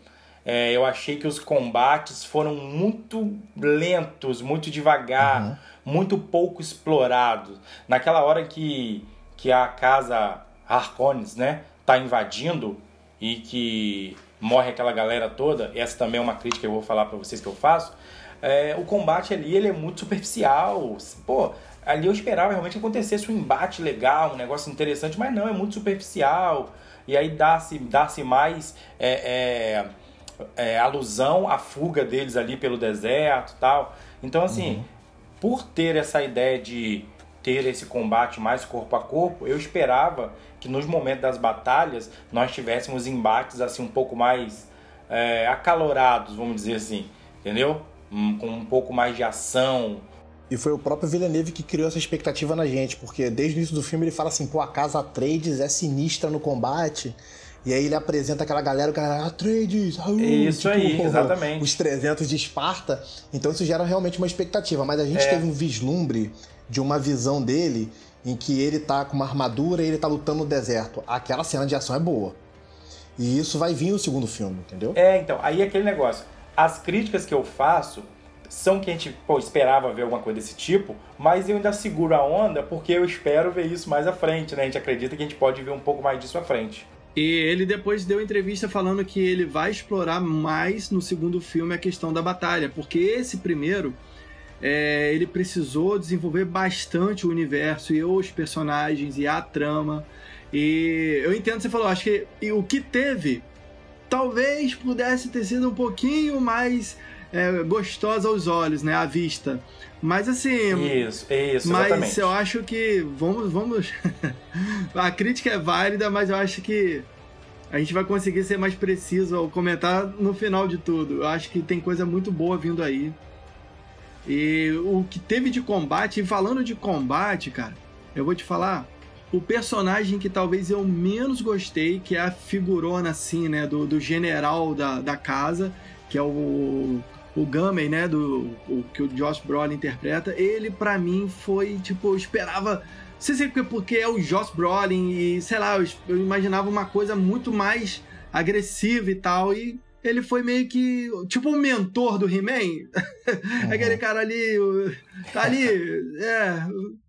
é, eu achei que os combates foram muito lentos, muito devagar, uhum. muito pouco explorados. Naquela hora que, que a casa Harkonnen, né, tá invadindo e que morre aquela galera toda, essa também é uma crítica que eu vou falar para vocês que eu faço. É, o combate ali ele é muito superficial. Pô, ali eu esperava realmente que acontecesse um embate legal, um negócio interessante, mas não, é muito superficial. E aí dá-se dá -se mais. É, é, é, alusão à fuga deles ali pelo deserto tal. Então, assim, uhum. por ter essa ideia de ter esse combate mais corpo a corpo, eu esperava que nos momentos das batalhas nós tivéssemos embates assim um pouco mais é, acalorados, vamos dizer assim, entendeu? Com um pouco mais de ação. E foi o próprio Villeneuve que criou essa expectativa na gente, porque desde o início do filme ele fala assim, pô, a casa Trades é sinistra no combate. E aí ele apresenta aquela galera, o cara, Atreides, ah, Isso tipo, aí, exatamente. Os 300 de Esparta. Então isso gera realmente uma expectativa. Mas a gente é. teve um vislumbre de uma visão dele em que ele tá com uma armadura e ele tá lutando no deserto. Aquela cena de ação é boa. E isso vai vir no segundo filme, entendeu? É, então, aí é aquele negócio. As críticas que eu faço são que a gente pô, esperava ver alguma coisa desse tipo, mas eu ainda seguro a onda porque eu espero ver isso mais à frente, né? A gente acredita que a gente pode ver um pouco mais disso à frente. E ele depois deu entrevista falando que ele vai explorar mais no segundo filme a questão da batalha, porque esse primeiro é, ele precisou desenvolver bastante o universo e os personagens e a trama. E eu entendo que você falou, acho que o que teve talvez pudesse ter sido um pouquinho mais é, gostosa aos olhos, né, à vista. Mas assim. Isso, isso, Mas exatamente. eu acho que. Vamos. vamos a crítica é válida, mas eu acho que a gente vai conseguir ser mais preciso ao comentar no final de tudo. Eu acho que tem coisa muito boa vindo aí. E o que teve de combate, e falando de combate, cara, eu vou te falar. O personagem que talvez eu menos gostei, que é a figurona assim, né, do, do general da, da casa, que é o o Gummy, né, do o, que o Josh Brolin interpreta, ele para mim foi tipo, eu esperava, não sei se é porque é o Josh Brolin e sei lá, eu, eu imaginava uma coisa muito mais agressiva e tal e ele foi meio que tipo o um mentor do He-Man. Uhum. Aquele cara ali, tá ali, é,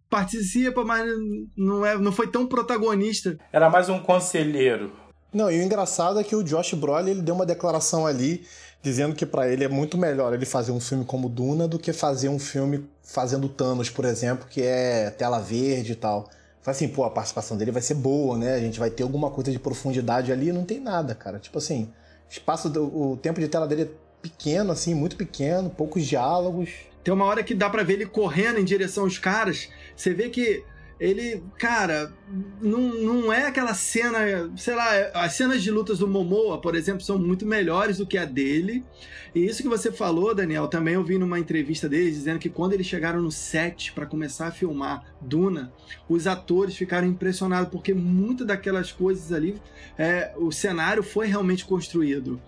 participa, mas não, é, não foi tão protagonista. Era mais um conselheiro. Não, e o engraçado é que o Josh Brolin ele deu uma declaração ali dizendo que para ele é muito melhor ele fazer um filme como Duna do que fazer um filme fazendo Thanos, por exemplo, que é tela verde e tal. Fala assim, pô, a participação dele vai ser boa, né? A gente vai ter alguma coisa de profundidade ali, não tem nada, cara. Tipo assim, espaço do, o tempo de tela dele é pequeno, assim, muito pequeno, poucos diálogos. Tem uma hora que dá para ver ele correndo em direção aos caras. Você vê que ele, cara, não, não é aquela cena, sei lá, as cenas de lutas do Momoa, por exemplo, são muito melhores do que a dele. E isso que você falou, Daniel, também eu vi numa entrevista deles dizendo que quando eles chegaram no set para começar a filmar Duna, os atores ficaram impressionados porque muitas daquelas coisas ali, é, o cenário foi realmente construído.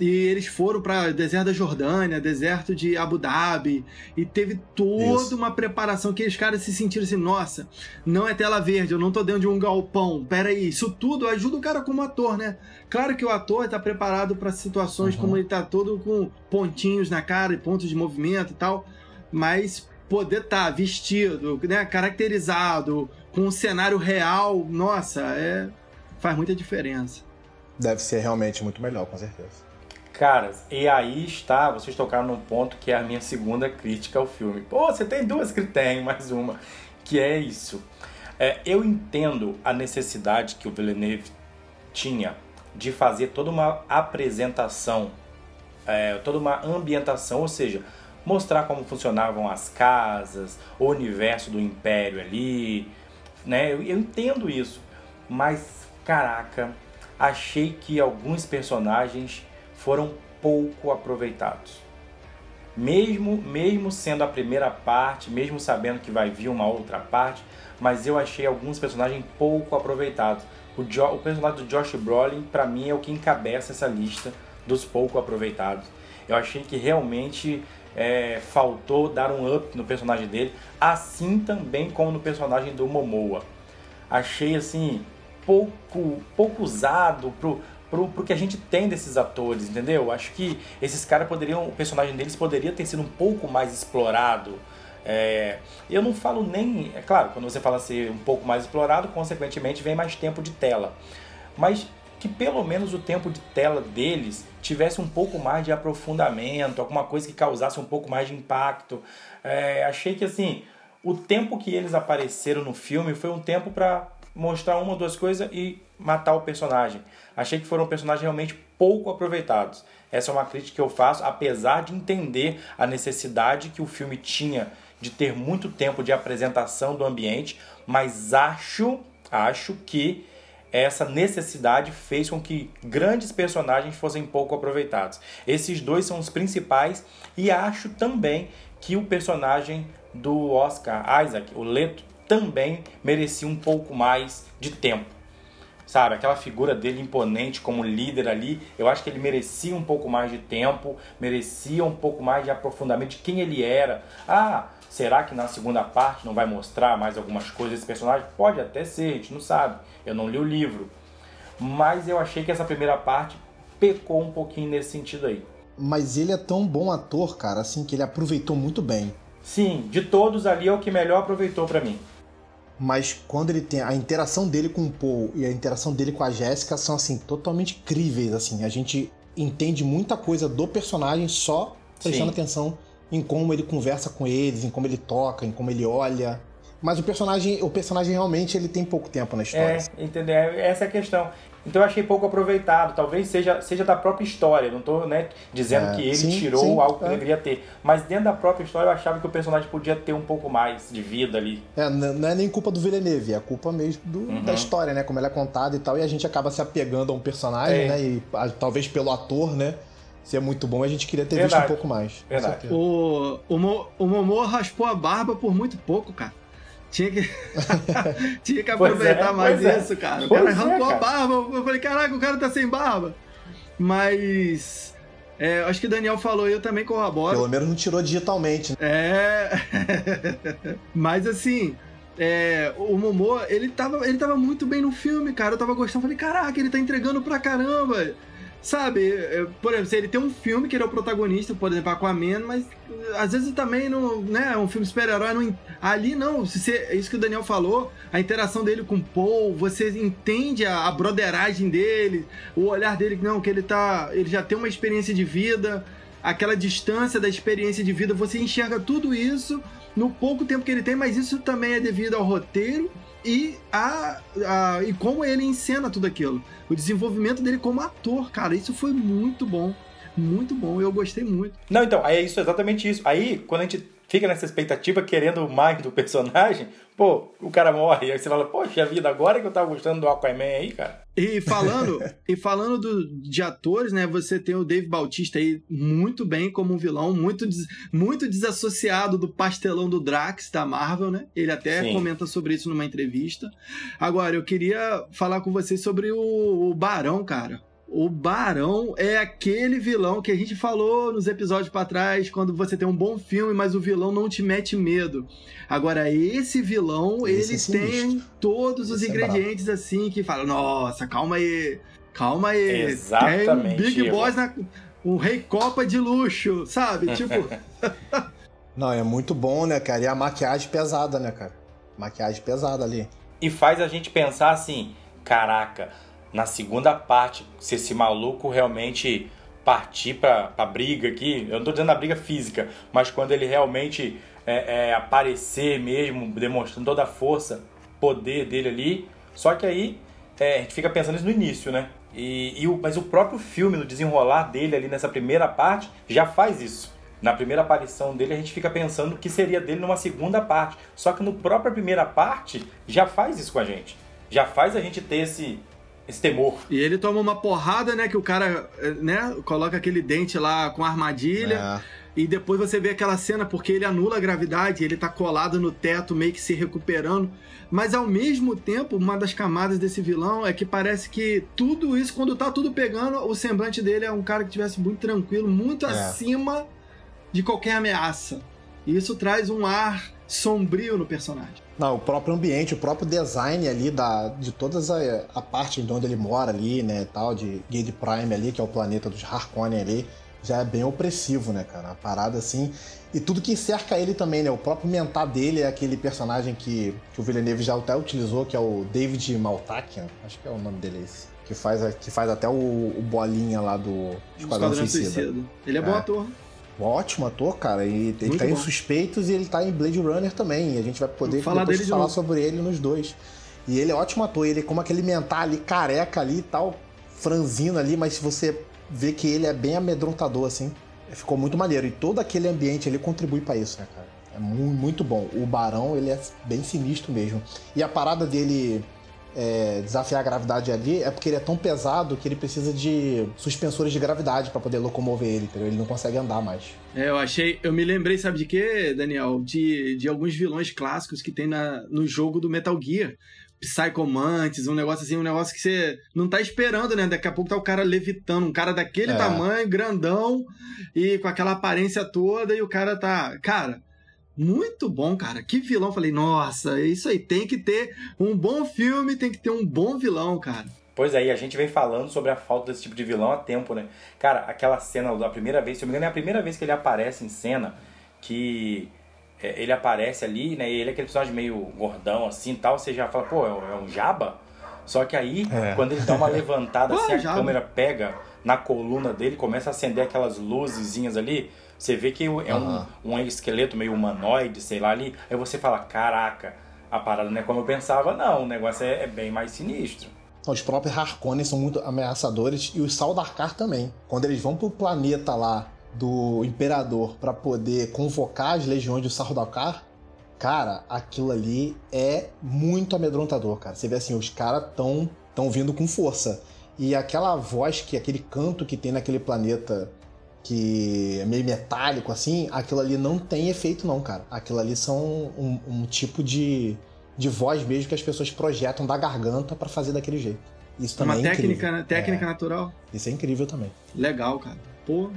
E eles foram para deserto da Jordânia, deserto de Abu Dhabi, e teve toda Isso. uma preparação que os caras se sentiram assim: nossa, não é tela verde, eu não tô dentro de um galpão. Pera aí, isso tudo ajuda o cara como ator, né? Claro que o ator está preparado para situações uhum. como ele tá todo com pontinhos na cara e pontos de movimento e tal, mas poder estar tá vestido, né, caracterizado, com um cenário real, nossa, é faz muita diferença. Deve ser realmente muito melhor, com certeza. Caras, e aí está, vocês tocaram num ponto que é a minha segunda crítica ao filme. Pô, você tem duas que tem, mais uma, que é isso. É, eu entendo a necessidade que o Villeneuve tinha de fazer toda uma apresentação, é, toda uma ambientação, ou seja, mostrar como funcionavam as casas, o universo do Império ali, né? Eu, eu entendo isso, mas caraca, achei que alguns personagens foram pouco aproveitados. Mesmo, mesmo sendo a primeira parte, mesmo sabendo que vai vir uma outra parte, mas eu achei alguns personagens pouco aproveitados. O, jo, o personagem do Josh Brolin, para mim, é o que encabeça essa lista dos pouco aproveitados. Eu achei que realmente é, faltou dar um up no personagem dele, assim também como no personagem do Momoa. Achei assim pouco pouco usado pro pro, pro que a gente tem desses atores, entendeu? Acho que esses caras poderiam, o personagem deles poderia ter sido um pouco mais explorado. É, eu não falo nem, é claro, quando você fala ser um pouco mais explorado, consequentemente vem mais tempo de tela. Mas que pelo menos o tempo de tela deles tivesse um pouco mais de aprofundamento, alguma coisa que causasse um pouco mais de impacto. É, achei que assim, o tempo que eles apareceram no filme foi um tempo para mostrar uma ou duas coisas e matar o personagem. Achei que foram personagens realmente pouco aproveitados. Essa é uma crítica que eu faço, apesar de entender a necessidade que o filme tinha, de ter muito tempo de apresentação do ambiente, mas acho, acho que essa necessidade fez com que grandes personagens fossem pouco aproveitados. Esses dois são os principais e acho também que o personagem do Oscar Isaac, o Leto, também merecia um pouco mais de tempo. Sabe, aquela figura dele imponente como líder ali, eu acho que ele merecia um pouco mais de tempo, merecia um pouco mais de aprofundamento de quem ele era. Ah, será que na segunda parte não vai mostrar mais algumas coisas desse personagem? Pode até ser, a gente não sabe. Eu não li o livro. Mas eu achei que essa primeira parte pecou um pouquinho nesse sentido aí. Mas ele é tão bom ator, cara, assim, que ele aproveitou muito bem. Sim, de todos ali é o que melhor aproveitou para mim. Mas quando ele tem a interação dele com o Paul e a interação dele com a Jéssica são assim totalmente críveis, assim. A gente entende muita coisa do personagem só prestando Sim. atenção em como ele conversa com eles, em como ele toca, em como ele olha. Mas o personagem, o personagem realmente ele tem pouco tempo na história. É, entendeu? Essa é a questão. Então eu achei pouco aproveitado. Talvez seja, seja da própria história. Não estou né, dizendo é, que ele sim, tirou sim, algo que é. deveria ter. Mas dentro da própria história eu achava que o personagem podia ter um pouco mais de vida ali. É, não é nem culpa do Villeneuve, é culpa mesmo do, uhum. da história, né? Como ela é contada e tal. E a gente acaba se apegando a um personagem, é. né? E a, talvez pelo ator, né? Se é muito bom, a gente queria ter Verdade. visto um pouco mais. Verdade. O, o, Mo, o Momô raspou a barba por muito pouco, cara. Tinha que, tinha que aproveitar é, mais é. isso, cara. O pois cara arrancou é, cara. a barba. Eu falei, caraca, o cara tá sem barba. Mas. É, acho que o Daniel falou e eu também corroboro. Pelo menos não tirou digitalmente. Né? É. Mas assim. É, o Momô, ele tava, ele tava muito bem no filme, cara. Eu tava gostando. Falei, caraca, ele tá entregando pra caramba. Sabe, por exemplo, se ele tem um filme que ele é o protagonista, por exemplo, Aquaman, mas às vezes também não, né, um filme super-herói não, ali não, se você, é isso que o Daniel falou, a interação dele com o Paul, você entende a, a broderagem dele, o olhar dele, não, que ele tá, ele já tem uma experiência de vida, aquela distância da experiência de vida, você enxerga tudo isso no pouco tempo que ele tem, mas isso também é devido ao roteiro e, a, a, e como ele encena tudo aquilo. O desenvolvimento dele como ator, cara, isso foi muito bom. Muito bom, eu gostei muito. Não, então, é isso, exatamente isso. Aí, quando a gente fica nessa expectativa, querendo mais do personagem, pô, o cara morre. Aí você fala, poxa vida, agora que eu tava gostando do Aquaman aí, cara. E falando, e falando do, de atores, né? Você tem o Dave Bautista aí muito bem como um vilão, muito, des, muito desassociado do pastelão do Drax da Marvel, né? Ele até Sim. comenta sobre isso numa entrevista. Agora, eu queria falar com vocês sobre o, o Barão, cara. O Barão é aquele vilão que a gente falou nos episódios para trás, quando você tem um bom filme, mas o vilão não te mete medo. Agora, esse vilão, esse ele é tem todos os esse é ingredientes é assim que fala: nossa, calma aí, calma aí. Exatamente. Tem um Big Boss na. Um rei Copa de luxo, sabe? Tipo. não, é muito bom, né, cara? E a maquiagem pesada, né, cara? Maquiagem pesada ali. E faz a gente pensar assim: caraca na segunda parte, se esse maluco realmente partir pra, pra briga aqui, eu não tô dizendo a briga física, mas quando ele realmente é, é, aparecer mesmo, demonstrando toda a força, poder dele ali, só que aí é, a gente fica pensando isso no início, né? E, e o, mas o próprio filme, no desenrolar dele ali nessa primeira parte, já faz isso. Na primeira aparição dele, a gente fica pensando o que seria dele numa segunda parte. Só que no própria primeira parte, já faz isso com a gente. Já faz a gente ter esse, esse temor. E ele toma uma porrada, né? Que o cara, né? Coloca aquele dente lá com armadilha. É. E depois você vê aquela cena porque ele anula a gravidade, ele tá colado no teto, meio que se recuperando. Mas ao mesmo tempo, uma das camadas desse vilão é que parece que tudo isso, quando tá tudo pegando, o semblante dele é um cara que tivesse muito tranquilo, muito é. acima de qualquer ameaça. E isso traz um ar sombrio no personagem. Não, o próprio ambiente, o próprio design ali da, de todas a, a parte de onde ele mora ali, né, tal, de Gate Prime ali, que é o planeta dos Harkonnen ali, já é bem opressivo, né, cara? A parada assim. E tudo que cerca ele também, né? O próprio mentar dele é aquele personagem que, que o Villeneuve já até utilizou, que é o David Maltakian, acho que é o nome dele esse. Que faz, que faz até o, o bolinha lá do Esquadrão, Esquadrão Suicida. Suicida. Ele é, é bom ator ótimo ator, cara. E ele tá bom. em Suspeitos e ele tá em Blade Runner também. E a gente vai poder falar, depois falar sobre ele nos dois. E ele é ótimo ator. Ele é como aquele mental ali, careca ali e tal, franzino ali, mas se você vê que ele é bem amedrontador, assim, ficou muito maneiro. E todo aquele ambiente ali contribui para isso, né, cara? É muito bom. O Barão, ele é bem sinistro mesmo. E a parada dele é, desafiar a gravidade ali é porque ele é tão pesado que ele precisa de suspensores de gravidade para poder locomover ele, entendeu? Ele não consegue andar mais. É, eu achei. Eu me lembrei, sabe de quê, Daniel? De, de alguns vilões clássicos que tem na, no jogo do Metal Gear. Psycho Mantis, um negócio assim, um negócio que você não tá esperando, né? Daqui a pouco tá o cara levitando, um cara daquele é. tamanho, grandão, e com aquela aparência toda, e o cara tá. Cara, muito bom, cara. Que vilão. Falei, nossa, isso aí tem que ter um bom filme, tem que ter um bom vilão, cara. Pois é, e a gente vem falando sobre a falta desse tipo de vilão há tempo, né? Cara, aquela cena da primeira vez, se eu me engano, é a primeira vez que ele aparece em cena, que é, ele aparece ali, né? E ele é aquele personagem meio gordão assim tal, você já fala, pô, é um é jaba? Só que aí, é. quando ele dá uma levantada, assim, a câmera pega na coluna dele, começa a acender aquelas luzezinhas ali, você vê que é uhum. um, um esqueleto meio humanoide, sei lá ali. Aí você fala, caraca, a parada não é como eu pensava, não. O negócio é, é bem mais sinistro. Os próprios Harkonnen são muito ameaçadores e os Saldarkar também. Quando eles vão pro planeta lá do Imperador para poder convocar as legiões do Sardaukar, cara, aquilo ali é muito amedrontador, cara. Você vê assim, os caras tão, tão vindo com força. E aquela voz que, aquele canto que tem naquele planeta que é meio metálico assim, aquilo ali não tem efeito não, cara. Aquilo ali são um, um tipo de, de voz mesmo que as pessoas projetam da garganta para fazer daquele jeito. Isso também Uma é técnica. Né? técnica é. natural. Isso é incrível também. Legal, cara. Pô.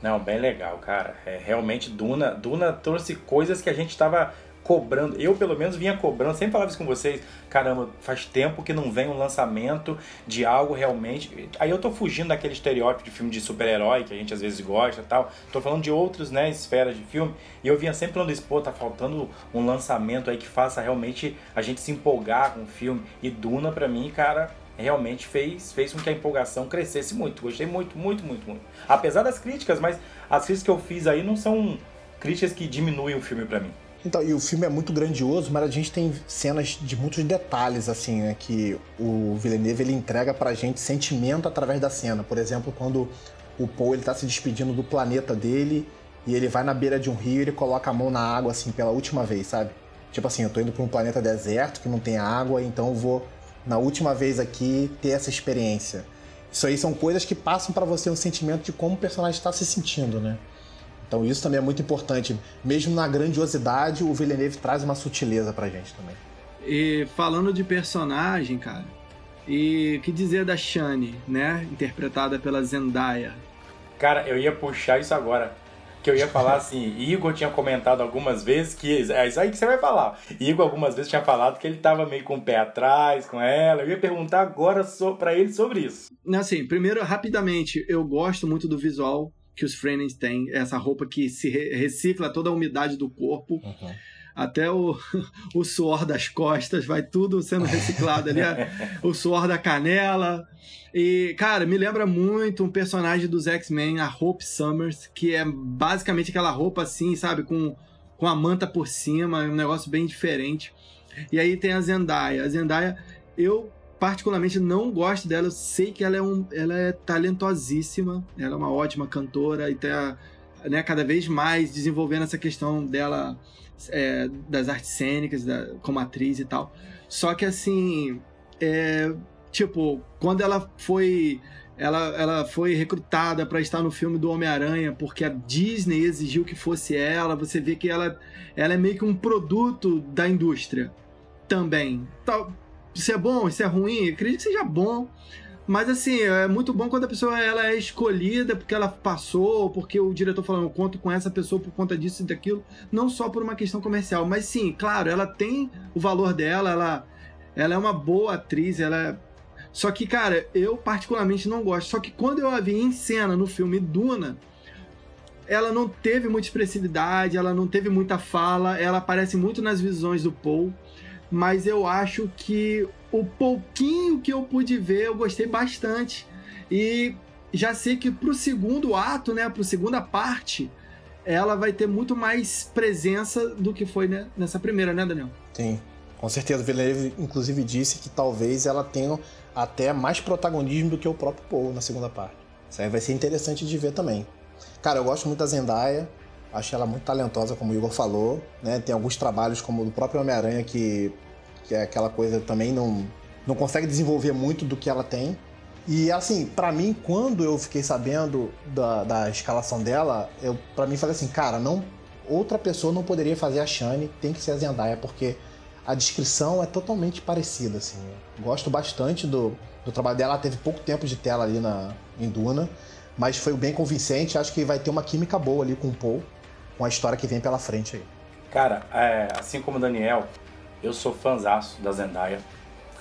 Não, bem legal, cara. É, realmente Duna, Duna trouxe coisas que a gente estava cobrando. Eu, pelo menos, vinha cobrando, sempre falava isso com vocês. Caramba, faz tempo que não vem um lançamento de algo realmente. Aí eu tô fugindo daquele estereótipo de filme de super-herói que a gente às vezes gosta tal. Tô falando de outras, né, esferas de filme. E eu vinha sempre falando isso, pô, tá faltando um lançamento aí que faça realmente a gente se empolgar com o filme. E Duna, pra mim, cara, realmente fez, fez com que a empolgação crescesse muito. Gostei muito, muito, muito, muito. Apesar das críticas, mas as críticas que eu fiz aí não são críticas que diminuem o filme para mim. Então, e o filme é muito grandioso, mas a gente tem cenas de muitos detalhes, assim, né? Que o Villeneuve ele entrega pra gente sentimento através da cena. Por exemplo, quando o Paul ele tá se despedindo do planeta dele e ele vai na beira de um rio e ele coloca a mão na água, assim, pela última vez, sabe? Tipo assim, eu tô indo pra um planeta deserto que não tem água, então eu vou, na última vez aqui, ter essa experiência. Isso aí são coisas que passam para você um sentimento de como o personagem está se sentindo, né? Então isso também é muito importante. Mesmo na grandiosidade, o Villeneuve traz uma sutileza pra gente também. E falando de personagem, cara, e que dizer da Shani, né? Interpretada pela Zendaya. Cara, eu ia puxar isso agora. Que eu ia falar assim, Igor tinha comentado algumas vezes que. É isso aí que você vai falar. Igor algumas vezes tinha falado que ele tava meio com o pé atrás com ela. Eu ia perguntar agora so, para ele sobre isso. Assim, primeiro, rapidamente, eu gosto muito do visual que os Frenians têm, essa roupa que se recicla toda a umidade do corpo. Uhum. Até o, o suor das costas, vai tudo sendo reciclado ali. o suor da canela. E, cara, me lembra muito um personagem dos X-Men, a Hope Summers, que é basicamente aquela roupa assim, sabe? Com, com a manta por cima, um negócio bem diferente. E aí tem a Zendaya. A Zendaya, eu particularmente não gosto dela. Eu sei que ela é, um, ela é talentosíssima, ela é uma ótima cantora e tá né, cada vez mais desenvolvendo essa questão dela é, das artes cênicas, da, como atriz e tal. Só que assim, é, tipo, quando ela foi ela, ela foi recrutada para estar no filme do Homem-Aranha porque a Disney exigiu que fosse ela. Você vê que ela, ela é meio que um produto da indústria também. Tal, isso é bom, isso é ruim, acredito que seja bom. Mas assim, é muito bom quando a pessoa ela é escolhida porque ela passou, porque o diretor falou, eu conto com essa pessoa por conta disso e daquilo, não só por uma questão comercial, mas sim, claro, ela tem o valor dela, ela, ela é uma boa atriz, ela é... Só que, cara, eu particularmente não gosto. Só que quando eu a vi em cena no filme Duna, ela não teve muita expressividade, ela não teve muita fala, ela aparece muito nas visões do Paul mas eu acho que o pouquinho que eu pude ver eu gostei bastante. E já sei que pro segundo ato, né, pro segunda parte, ela vai ter muito mais presença do que foi né, nessa primeira, né, Daniel? Sim, com certeza. O Villeneuve, inclusive, disse que talvez ela tenha até mais protagonismo do que o próprio Paul na segunda parte. Isso aí vai ser interessante de ver também. Cara, eu gosto muito da Zendaya. Acho ela muito talentosa, como o Igor falou. Né? Tem alguns trabalhos, como o do próprio Homem-Aranha, que, que é aquela coisa também não, não consegue desenvolver muito do que ela tem. E assim, para mim, quando eu fiquei sabendo da, da escalação dela, eu para mim falei assim, cara, não outra pessoa não poderia fazer a Shane, tem que ser a Zendaya, porque a descrição é totalmente parecida, assim. Gosto bastante do, do trabalho dela, ela teve pouco tempo de tela ali na, em Duna, mas foi bem convincente, acho que vai ter uma química boa ali com o Paul, com a história que vem pela frente aí. Cara, é, assim como o Daniel, eu sou fãzaço da Zendaya,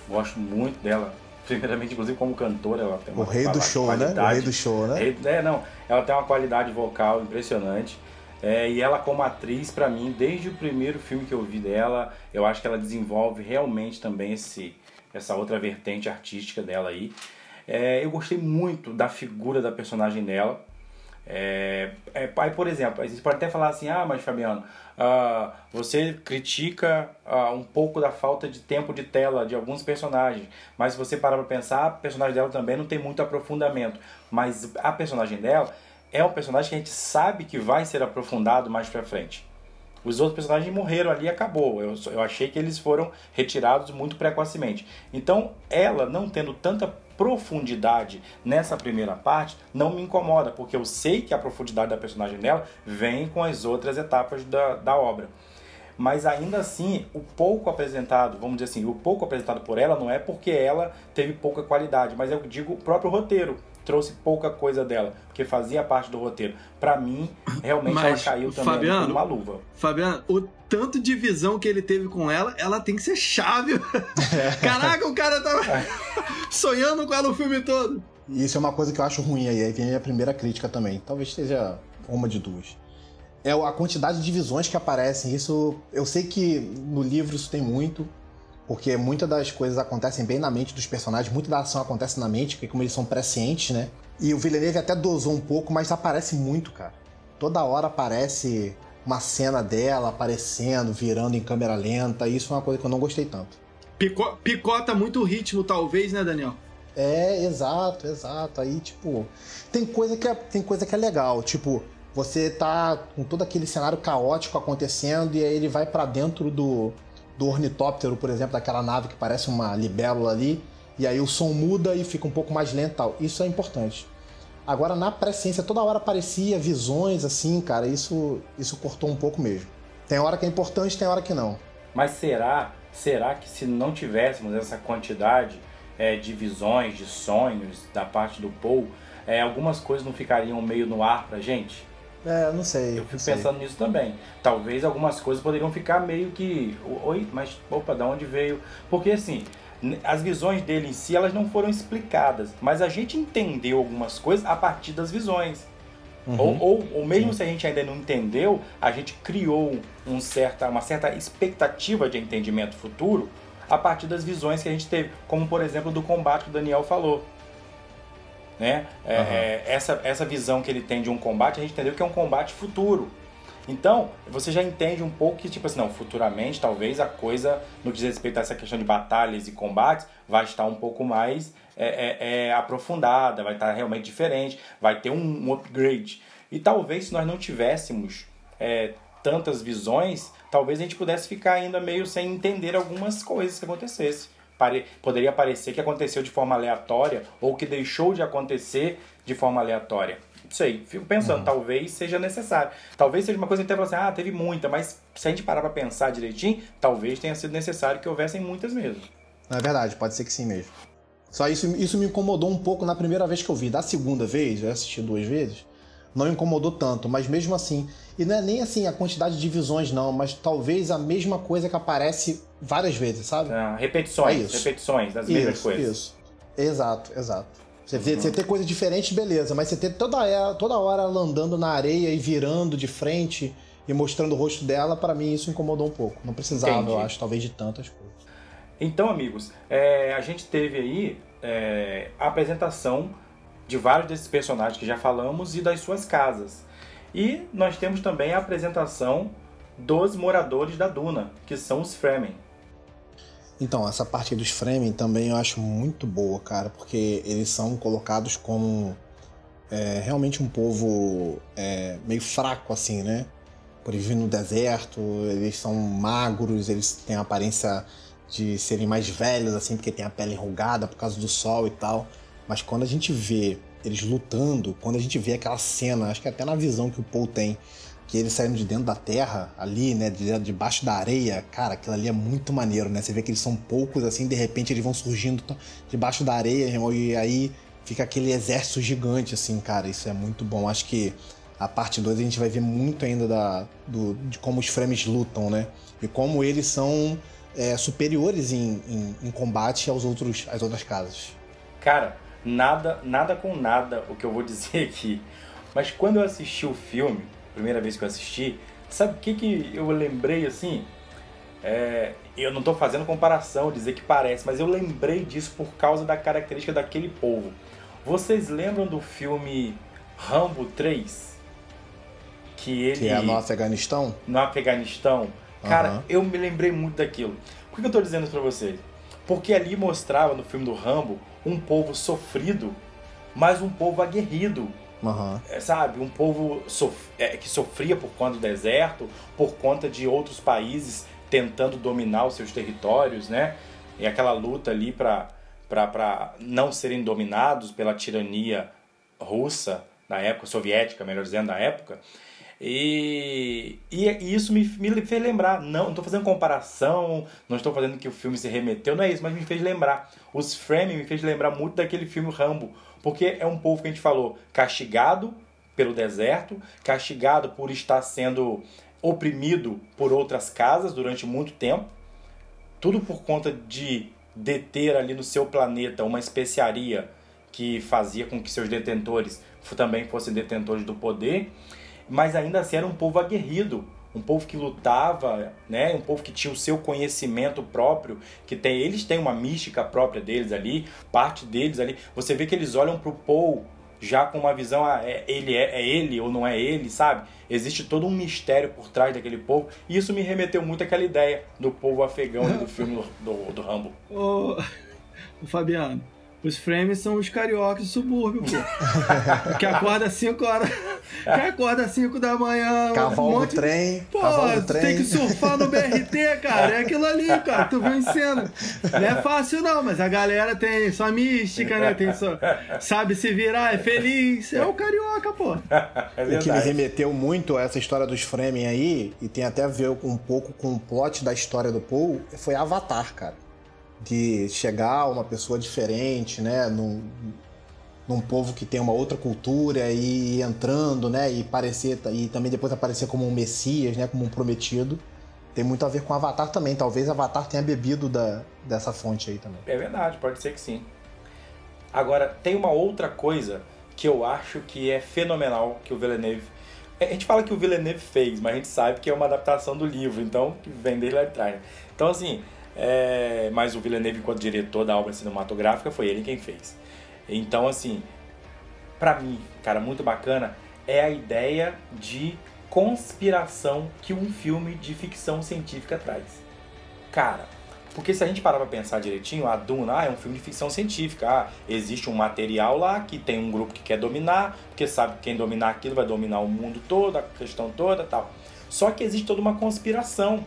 gosto muito dela, primeiramente, inclusive como cantora, ela tem uma O rei do show, né? O rei do show, né? É, não, ela tem uma qualidade vocal impressionante. É, e ela como atriz, para mim, desde o primeiro filme que eu vi dela, eu acho que ela desenvolve realmente também esse, essa outra vertente artística dela aí. É, eu gostei muito da figura da personagem dela. É, é, aí, por exemplo, a gente pode até falar assim, ah, mas Fabiano, uh, você critica uh, um pouco da falta de tempo de tela de alguns personagens, mas se você parar pra pensar, a personagem dela também não tem muito aprofundamento, mas a personagem dela é um personagem que a gente sabe que vai ser aprofundado mais pra frente. Os outros personagens morreram ali e acabou. Eu, eu achei que eles foram retirados muito precocemente. Então, ela não tendo tanta profundidade nessa primeira parte não me incomoda, porque eu sei que a profundidade da personagem dela vem com as outras etapas da, da obra. Mas ainda assim, o pouco apresentado, vamos dizer assim, o pouco apresentado por ela não é porque ela teve pouca qualidade, mas eu digo o próprio roteiro trouxe pouca coisa dela, porque fazia parte do roteiro. Para mim, realmente Mas, ela caiu também Fabiano, uma luva. Fabiano, o tanto de visão que ele teve com ela, ela tem que ser chave. É. Caraca, o cara tava sonhando com ela o filme todo. Isso é uma coisa que eu acho ruim aí, aí vem a minha primeira crítica também. Talvez seja uma de duas. É a quantidade de visões que aparecem. Isso, eu sei que no livro isso tem muito, porque muitas das coisas acontecem bem na mente dos personagens, muita da ação acontece na mente, porque como eles são prescientes, né? E o Villeneuve até dosou um pouco, mas aparece muito, cara. Toda hora aparece uma cena dela aparecendo, virando em câmera lenta, e isso é uma coisa que eu não gostei tanto. Pico, picota muito o ritmo, talvez, né, Daniel? É, exato, exato. Aí, tipo, tem coisa que é, tem coisa que é legal, tipo, você tá com todo aquele cenário caótico acontecendo e aí ele vai para dentro do, do ornitóptero, por exemplo, daquela nave que parece uma libélula ali, e aí o som muda e fica um pouco mais lento tal. Isso é importante. Agora, na presciência, toda hora aparecia visões assim, cara, isso, isso cortou um pouco mesmo. Tem hora que é importante, tem hora que não. Mas será, será que se não tivéssemos essa quantidade é, de visões, de sonhos da parte do Paul, é, algumas coisas não ficariam meio no ar pra gente? É, não sei. Eu fico pensando nisso também. Talvez algumas coisas poderiam ficar meio que. Oi, mas opa, da onde veio? Porque assim, as visões dele em si elas não foram explicadas, mas a gente entendeu algumas coisas a partir das visões. Uhum. Ou, ou, ou, mesmo Sim. se a gente ainda não entendeu, a gente criou um certa, uma certa expectativa de entendimento futuro a partir das visões que a gente teve, como por exemplo do combate que o Daniel falou né? É, uhum. é, essa, essa visão que ele tem de um combate, a gente entendeu que é um combate futuro. Então, você já entende um pouco que, tipo assim, não, futuramente, talvez a coisa, no que diz respeito a essa questão de batalhas e combates, vai estar um pouco mais é, é, é aprofundada, vai estar realmente diferente, vai ter um, um upgrade. E talvez se nós não tivéssemos é, tantas visões, talvez a gente pudesse ficar ainda meio sem entender algumas coisas que acontecessem pare, poderia parecer que aconteceu de forma aleatória ou que deixou de acontecer de forma aleatória. Não sei, fico pensando, uhum. talvez seja necessário. Talvez seja uma coisa que até assim, ah, teve muita, mas se a gente parar pra pensar direitinho, talvez tenha sido necessário que houvessem muitas mesmo. É verdade, pode ser que sim mesmo. Só isso, isso me incomodou um pouco na primeira vez que eu vi. Da segunda vez, eu assisti duas vezes, não incomodou tanto, mas mesmo assim. E não é nem assim a quantidade de visões, não, mas talvez a mesma coisa que aparece várias vezes, sabe? Ah, repetições, é repetições das mesmas isso, coisas. Isso. Exato, exato. Você, uhum. você ter coisas diferentes, beleza, mas você ter toda, toda hora ela andando na areia e virando de frente e mostrando o rosto dela, para mim isso incomodou um pouco. Não precisava, Entendi. eu acho, talvez de tantas coisas. Então, amigos, é, a gente teve aí é, a apresentação de vários desses personagens que já falamos e das suas casas. E nós temos também a apresentação dos moradores da Duna, que são os Fremen. Então, essa parte dos Fremen também eu acho muito boa, cara, porque eles são colocados como é, realmente um povo é, meio fraco, assim, né? por eles virem no deserto, eles são magros, eles têm a aparência de serem mais velhos, assim, porque tem a pele enrugada por causa do sol e tal. Mas quando a gente vê eles lutando, quando a gente vê aquela cena, acho que até na visão que o Paul tem, que eles saindo de dentro da terra, ali, né, de, debaixo da areia, cara, aquilo ali é muito maneiro, né? Você vê que eles são poucos, assim, de repente eles vão surgindo debaixo da areia, e aí fica aquele exército gigante, assim, cara, isso é muito bom. Acho que a parte 2 a gente vai ver muito ainda da, do, de como os frames lutam, né? E como eles são é, superiores em, em, em, combate aos outros, às outras casas. Cara, nada, nada com nada o que eu vou dizer aqui. Mas quando eu assisti o filme, primeira vez que eu assisti, sabe o que, que eu lembrei assim? É, eu não estou fazendo comparação, dizer que parece, mas eu lembrei disso por causa da característica daquele povo. Vocês lembram do filme Rambo 3? Que ele. Que é no Afeganistão? No Afeganistão. Cara, uhum. eu me lembrei muito daquilo. Por que eu estou dizendo isso pra vocês? Porque ali mostrava no filme do Rambo um povo sofrido, mas um povo aguerrido. Uhum. Sabe? Um povo sof é, que sofria por conta do deserto, por conta de outros países tentando dominar os seus territórios, né? E aquela luta ali para não serem dominados pela tirania russa, na época, soviética, melhor dizendo, na época. E, e, e, isso me, me fez lembrar. Não, estou fazendo comparação, não estou fazendo que o filme se remeteu, não é isso, mas me fez lembrar. Os frames me fez lembrar muito daquele filme Rambo, porque é um povo que a gente falou castigado pelo deserto, castigado por estar sendo oprimido por outras casas durante muito tempo, tudo por conta de deter ali no seu planeta uma especiaria que fazia com que seus detentores também fossem detentores do poder mas ainda assim era um povo aguerrido, um povo que lutava, né? Um povo que tinha o seu conhecimento próprio, que tem, eles têm uma mística própria deles ali, parte deles ali. Você vê que eles olham para o Paul já com uma visão, ah, é, ele é, é, ele ou não é ele, sabe? Existe todo um mistério por trás daquele povo. E isso me remeteu muito àquela ideia do povo afegão do filme do, do Rambo. Ô, Fabiano, os frames são os cariocas do subúrbio, pô. que acorda às 5 horas. Que acorda às 5 da manhã. Cavalo um monte... trem. Pô, cavalo do trem. tem que surfar no BRT, cara. É aquilo ali, cara. Tu viu em cena. Não é fácil, não, mas a galera tem sua mística, né? Tem sua... Sabe se virar, é feliz. É o carioca, pô. É o que me remeteu muito a essa história dos frames aí, e tem até a ver um pouco com o plot da história do Paul, foi Avatar, cara de chegar uma pessoa diferente, né, num, num povo que tem uma outra cultura e entrando, né, e parecer e também depois aparecer como um messias, né, como um prometido. Tem muito a ver com Avatar também. Talvez Avatar tenha bebido da, dessa fonte aí também. É verdade, pode ser que sim. Agora, tem uma outra coisa que eu acho que é fenomenal que o Villeneuve. A gente fala que o Villeneuve fez, mas a gente sabe que é uma adaptação do livro, então vem dele lá. Então, assim, é, mas o Villeneuve, enquanto diretor da obra cinematográfica, foi ele quem fez. Então, assim, para mim, cara, muito bacana é a ideia de conspiração que um filme de ficção científica traz. Cara, porque se a gente parar pra pensar direitinho, a Duna ah, é um filme de ficção científica. Ah, existe um material lá que tem um grupo que quer dominar, porque sabe que quem dominar aquilo vai dominar o mundo todo, a questão toda tal. Só que existe toda uma conspiração.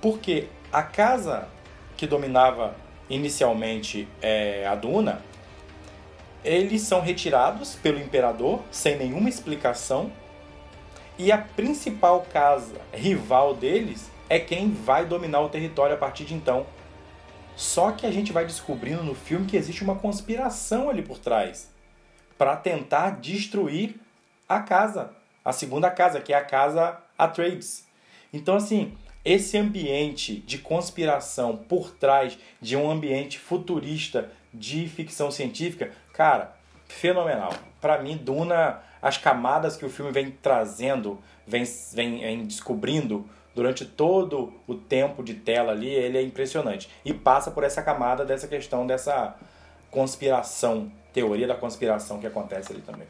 Porque a casa que dominava inicialmente é, a Duna, eles são retirados pelo imperador sem nenhuma explicação. E a principal casa rival deles é quem vai dominar o território a partir de então. Só que a gente vai descobrindo no filme que existe uma conspiração ali por trás para tentar destruir a casa, a segunda casa, que é a casa Atreides. Então assim, esse ambiente de conspiração por trás de um ambiente futurista de ficção científica, cara, fenomenal. Para mim, Duna, as camadas que o filme vem trazendo, vem, vem, vem descobrindo durante todo o tempo de tela ali, ele é impressionante. E passa por essa camada dessa questão dessa conspiração, teoria da conspiração que acontece ali também.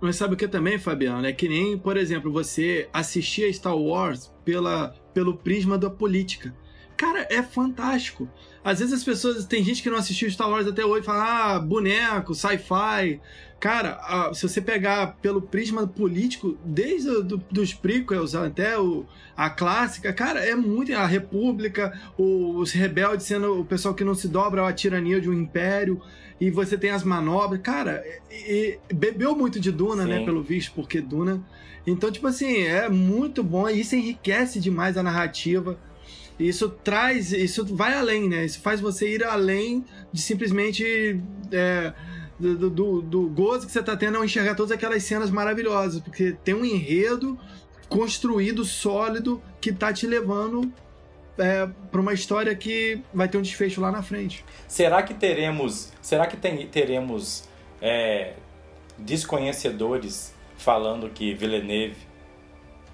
Mas sabe o que também, Fabiano? É que nem, por exemplo, você assistia Star Wars pela, pelo prisma da política. cara, é fantástico. Às vezes as pessoas. Tem gente que não assistiu Star Wars até hoje e fala, ah, boneco, sci-fi. Cara, se você pegar pelo prisma político, desde do, dos prequels até o, a clássica, cara, é muito. A República, o, os rebeldes sendo o pessoal que não se dobra à tirania de um império, e você tem as manobras. Cara, e, e bebeu muito de Duna, né, Sim. né, pelo visto, porque Duna. Então, tipo assim, é muito bom, e isso enriquece demais a narrativa. Isso traz, isso vai além, né? Isso faz você ir além de simplesmente. É, do, do, do gozo que você tá tendo ao enxergar todas aquelas cenas maravilhosas, porque tem um enredo construído, sólido, que tá te levando é, para uma história que vai ter um desfecho lá na frente. Será que teremos, será que tem, teremos é, desconhecedores falando que Villeneuve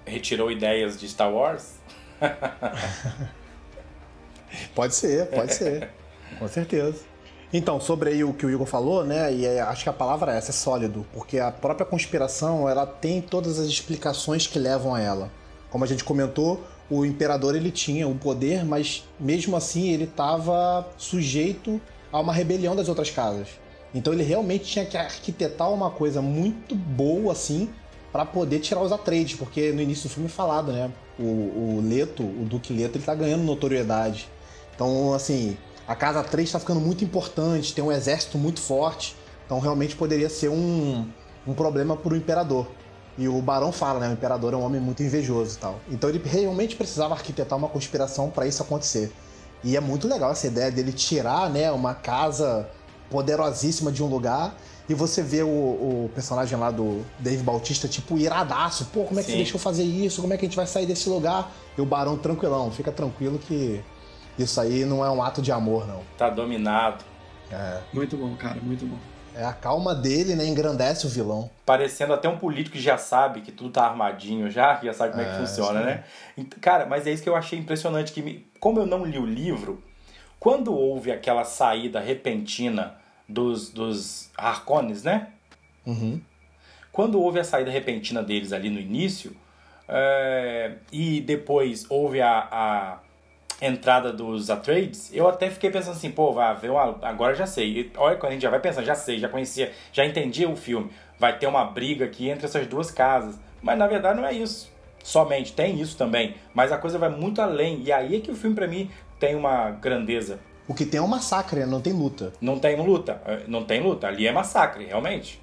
retirou ideias de Star Wars? pode ser, pode ser, com certeza. Então, sobre aí o que o Igor falou, né, e é, acho que a palavra é essa, é sólido, porque a própria conspiração, ela tem todas as explicações que levam a ela. Como a gente comentou, o imperador ele tinha o poder, mas mesmo assim ele estava sujeito a uma rebelião das outras casas. Então ele realmente tinha que arquitetar uma coisa muito boa assim para poder tirar os Atreides, porque no início do filme é falado, né? O, o Leto, o Duque Leto, ele tá ganhando notoriedade. Então, assim, a Casa 3 está ficando muito importante, tem um exército muito forte, então realmente poderia ser um, um problema para o imperador. E o Barão fala, né? O imperador é um homem muito invejoso e tal. Então ele realmente precisava arquitetar uma conspiração para isso acontecer. E é muito legal essa ideia dele tirar, né, uma casa poderosíssima de um lugar e você vê o, o, personagem lá do Dave Bautista, tipo, iradaço. Pô, como é que Sim. você deixou fazer isso? Como é que a gente vai sair desse lugar? E o Barão tranquilão, fica tranquilo que isso aí não é um ato de amor, não. Tá dominado. É. Muito bom, cara, muito bom. É a calma dele, né? Engrandece o vilão. Parecendo até um político que já sabe que tudo tá armadinho já, que já sabe como é, é que funciona, né? Cara, mas é isso que eu achei impressionante. que me... Como eu não li o livro, quando houve aquela saída repentina dos, dos Harkonnen, né? Uhum. Quando houve a saída repentina deles ali no início, é... e depois houve a, a entrada dos Atreides, eu até fiquei pensando assim, pô, vai haver uma... Agora já sei. E olha, quando a gente já vai pensando, já sei, já conhecia, já entendi o filme. Vai ter uma briga aqui entre essas duas casas. Mas na verdade não é isso. Somente, tem isso também. Mas a coisa vai muito além. E aí é que o filme, para mim, tem uma grandeza. O que tem é um massacre, não tem luta. Não tem luta. Não tem luta. Ali é massacre, realmente.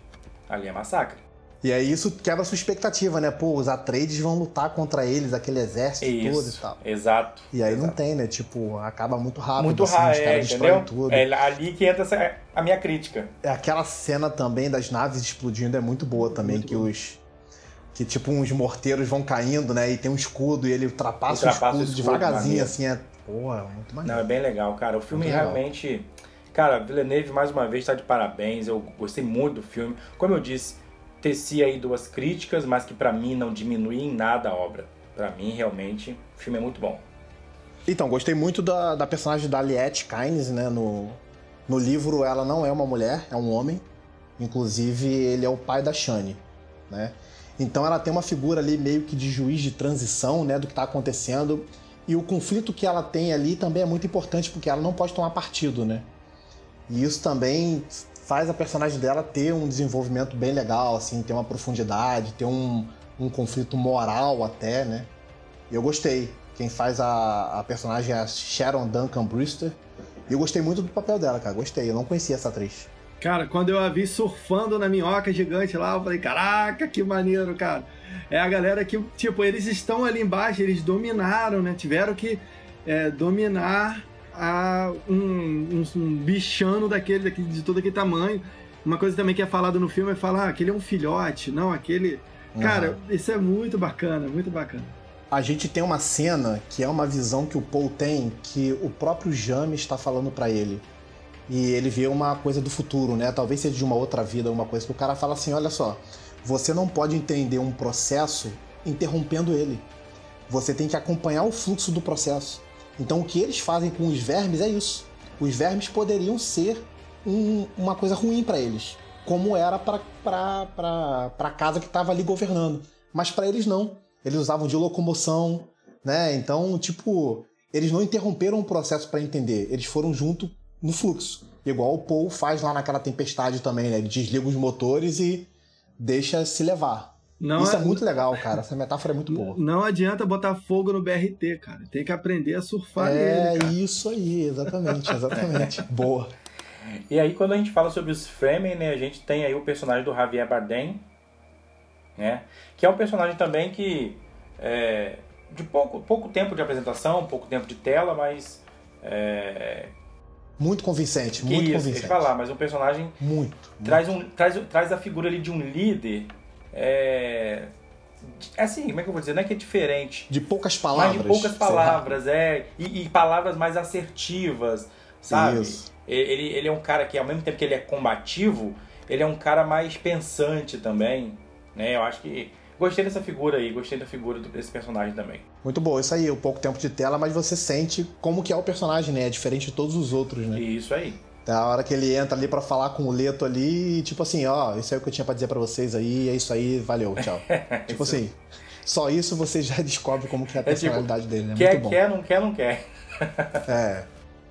Ali é massacre. E aí isso quebra a sua expectativa, né? Pô, os Atreides vão lutar contra eles, aquele exército isso, todo e tal. Exato. E aí exato. não tem, né? Tipo, acaba muito rápido. Muito assim, rápido, é, entendeu? Tudo. É ali que entra essa, a minha crítica. É aquela cena também das naves explodindo é muito boa também, muito que os que tipo uns morteiros vão caindo, né? E tem um escudo e ele ultrapassa, ultrapassa o, escudo o escudo devagarzinho, assim, é. Porra, muito maneiro. Não, é bem legal, cara. O filme realmente. Cara, Villeneuve mais uma vez está de parabéns. Eu gostei muito do filme. Como eu disse, teci aí duas críticas, mas que para mim não diminui em nada a obra. Para mim, realmente, o filme é muito bom. Então, gostei muito da, da personagem da Aliette Kynes, né? No, no livro, ela não é uma mulher, é um homem. Inclusive, ele é o pai da Shani, né? Então, ela tem uma figura ali meio que de juiz de transição, né? Do que está acontecendo. E o conflito que ela tem ali também é muito importante, porque ela não pode tomar partido, né? E isso também faz a personagem dela ter um desenvolvimento bem legal, assim, ter uma profundidade, ter um, um conflito moral até, né? E eu gostei. Quem faz a, a personagem é a Sharon Duncan Brewster. E eu gostei muito do papel dela, cara. Gostei. Eu não conhecia essa atriz. Cara, quando eu a vi surfando na minhoca gigante lá, eu falei, caraca, que maneiro, cara. É a galera que, tipo, eles estão ali embaixo, eles dominaram, né? Tiveram que é, dominar a um, um, um bichano daquele, daquele, de todo aquele tamanho. Uma coisa também que é falado no filme é falar, ah, aquele é um filhote, não, aquele. Uhum. Cara, isso é muito bacana, muito bacana. A gente tem uma cena que é uma visão que o Paul tem, que o próprio James está falando para ele. E ele vê uma coisa do futuro, né? Talvez seja de uma outra vida, uma coisa que o cara fala assim: olha só, você não pode entender um processo interrompendo ele. Você tem que acompanhar o fluxo do processo. Então o que eles fazem com os vermes é isso. Os vermes poderiam ser um, uma coisa ruim para eles, como era para a casa que estava ali governando. Mas para eles não. Eles usavam de locomoção, né? Então, tipo, eles não interromperam o processo para entender, eles foram junto no fluxo. Igual o Paul faz lá naquela tempestade também, né? Ele desliga os motores e deixa se levar. Não Isso é, é muito legal, cara. Essa metáfora é muito boa. Não adianta botar fogo no BRT, cara. Tem que aprender a surfar É nele, isso aí, exatamente, exatamente. boa. E aí, quando a gente fala sobre os Fremen, né, a gente tem aí o personagem do Javier Bardem, né, que é um personagem também que é, de pouco, pouco tempo de apresentação, pouco tempo de tela, mas é, muito convincente, muito isso, convincente. falar, mas um personagem muito, traz muito. um traz, traz a figura ali de um líder é, é assim, como é que eu vou dizer? Não é que é diferente. De poucas palavras. Mas de poucas palavras, é. E, e, palavras mais assertivas, sabe? Isso. Ele, ele é um cara que, ao mesmo tempo que ele é combativo, ele é um cara mais pensante também, né? Eu acho que gostei dessa figura aí, gostei da figura desse personagem também. Muito bom, isso aí, o pouco tempo de tela, mas você sente como que é o personagem, né? É diferente de todos os outros, né? Isso aí. É a hora que ele entra ali para falar com o Leto ali, tipo assim, ó, isso é o que eu tinha para dizer para vocês aí, é isso aí, valeu, tchau. tipo assim, só isso você já descobre como que é a personalidade é tipo, dele, né? Quer, muito bom. quer, não quer, não quer. é.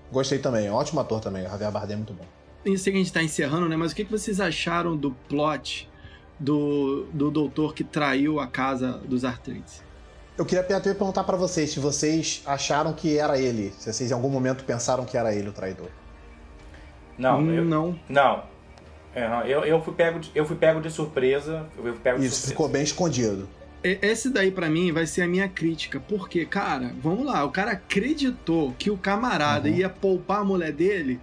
Gostei também, ótimo ator também, Javier Bardem é muito bom. Eu sei que a gente tá encerrando, né? Mas o que, que vocês acharam do plot do, do doutor que traiu a casa dos Artrides? Eu queria até perguntar para vocês se vocês acharam que era ele, se vocês em algum momento pensaram que era ele o traidor. Não, hum, eu, não. Não. Eu, eu, fui pego de, eu fui pego de surpresa. Eu fui pego Isso, surpresa. ficou bem escondido. Esse daí para mim vai ser a minha crítica, porque, cara, vamos lá, o cara acreditou que o camarada uhum. ia poupar a mulher dele.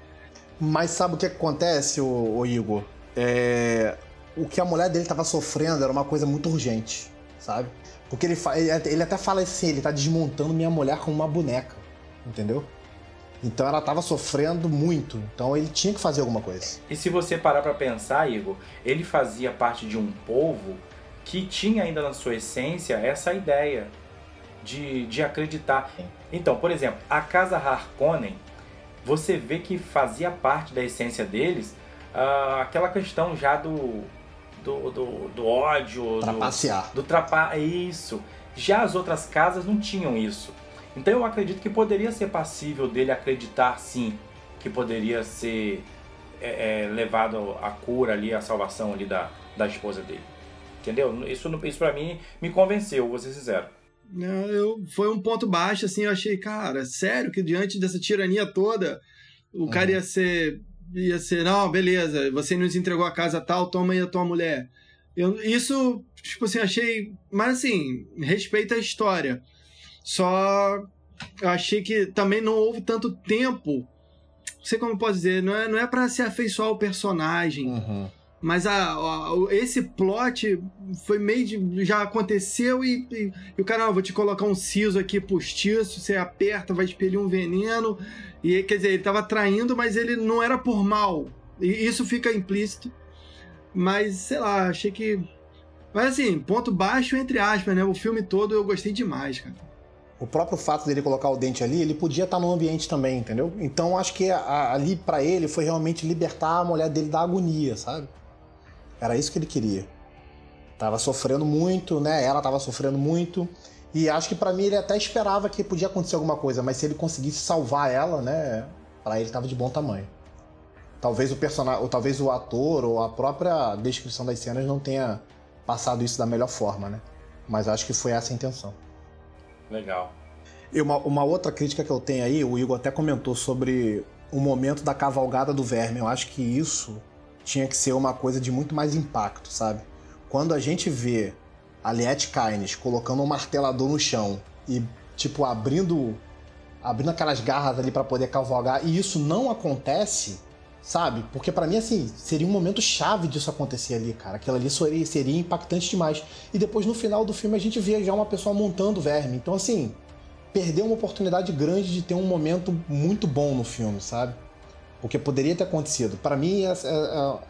Mas sabe o que acontece, o, o Igor? É... O que a mulher dele tava sofrendo era uma coisa muito urgente, sabe? Porque ele, ele até fala assim, ele tá desmontando minha mulher como uma boneca, entendeu? Então ela estava sofrendo muito. Então ele tinha que fazer alguma coisa. E se você parar para pensar, Igor, ele fazia parte de um povo que tinha ainda na sua essência essa ideia de, de acreditar. Então, por exemplo, a casa Harkonnen, você vê que fazia parte da essência deles uh, aquela questão já do, do, do, do ódio. Trapacear. Do, do trapa... Isso. Já as outras casas não tinham isso. Então eu acredito que poderia ser passível dele acreditar sim que poderia ser é, é, levado a cura ali, a salvação ali da, da esposa dele. Entendeu? Isso, isso para mim me convenceu, vou ser sincero. Eu, foi um ponto baixo, assim, eu achei, cara, sério que diante dessa tirania toda, o uhum. cara ia ser, ia ser, não, beleza, você nos entregou a casa tal, toma aí a tua mulher. Eu, isso, tipo assim, achei, mas assim, respeita a história. Só eu achei que também não houve tanto tempo. Não sei como eu posso dizer, não é, não é para se afeiçoar ao personagem. Uhum. Mas a, a, esse plot foi meio de. já aconteceu e, e, e o cara, vou te colocar um siso aqui postiço, você aperta, vai expelir um veneno. E quer dizer, ele tava traindo, mas ele não era por mal. E isso fica implícito. Mas, sei lá, achei que. Mas assim, ponto baixo entre aspas, né? O filme todo eu gostei demais, cara o próprio fato dele colocar o dente ali, ele podia estar no ambiente também, entendeu? Então acho que a, ali para ele foi realmente libertar a mulher dele da agonia, sabe? Era isso que ele queria. Tava sofrendo muito, né? Ela tava sofrendo muito. E acho que para mim ele até esperava que podia acontecer alguma coisa, mas se ele conseguisse salvar ela, né? Para ele tava de bom tamanho. Talvez o personagem, ou talvez o ator ou a própria descrição das cenas não tenha passado isso da melhor forma, né? Mas acho que foi essa a intenção. Legal. E uma, uma outra crítica que eu tenho aí, o Igor até comentou sobre o momento da cavalgada do verme. Eu acho que isso tinha que ser uma coisa de muito mais impacto, sabe? Quando a gente vê a Liette Kynes colocando um martelador no chão e, tipo, abrindo abrindo aquelas garras ali para poder cavalgar, e isso não acontece, sabe? Porque para mim, assim, seria um momento chave disso acontecer ali, cara. Aquilo ali seria, seria impactante demais. E depois, no final do filme, a gente vê já uma pessoa montando o verme. Então, assim, perdeu uma oportunidade grande de ter um momento muito bom no filme, sabe? Porque poderia ter acontecido. Para mim, é, é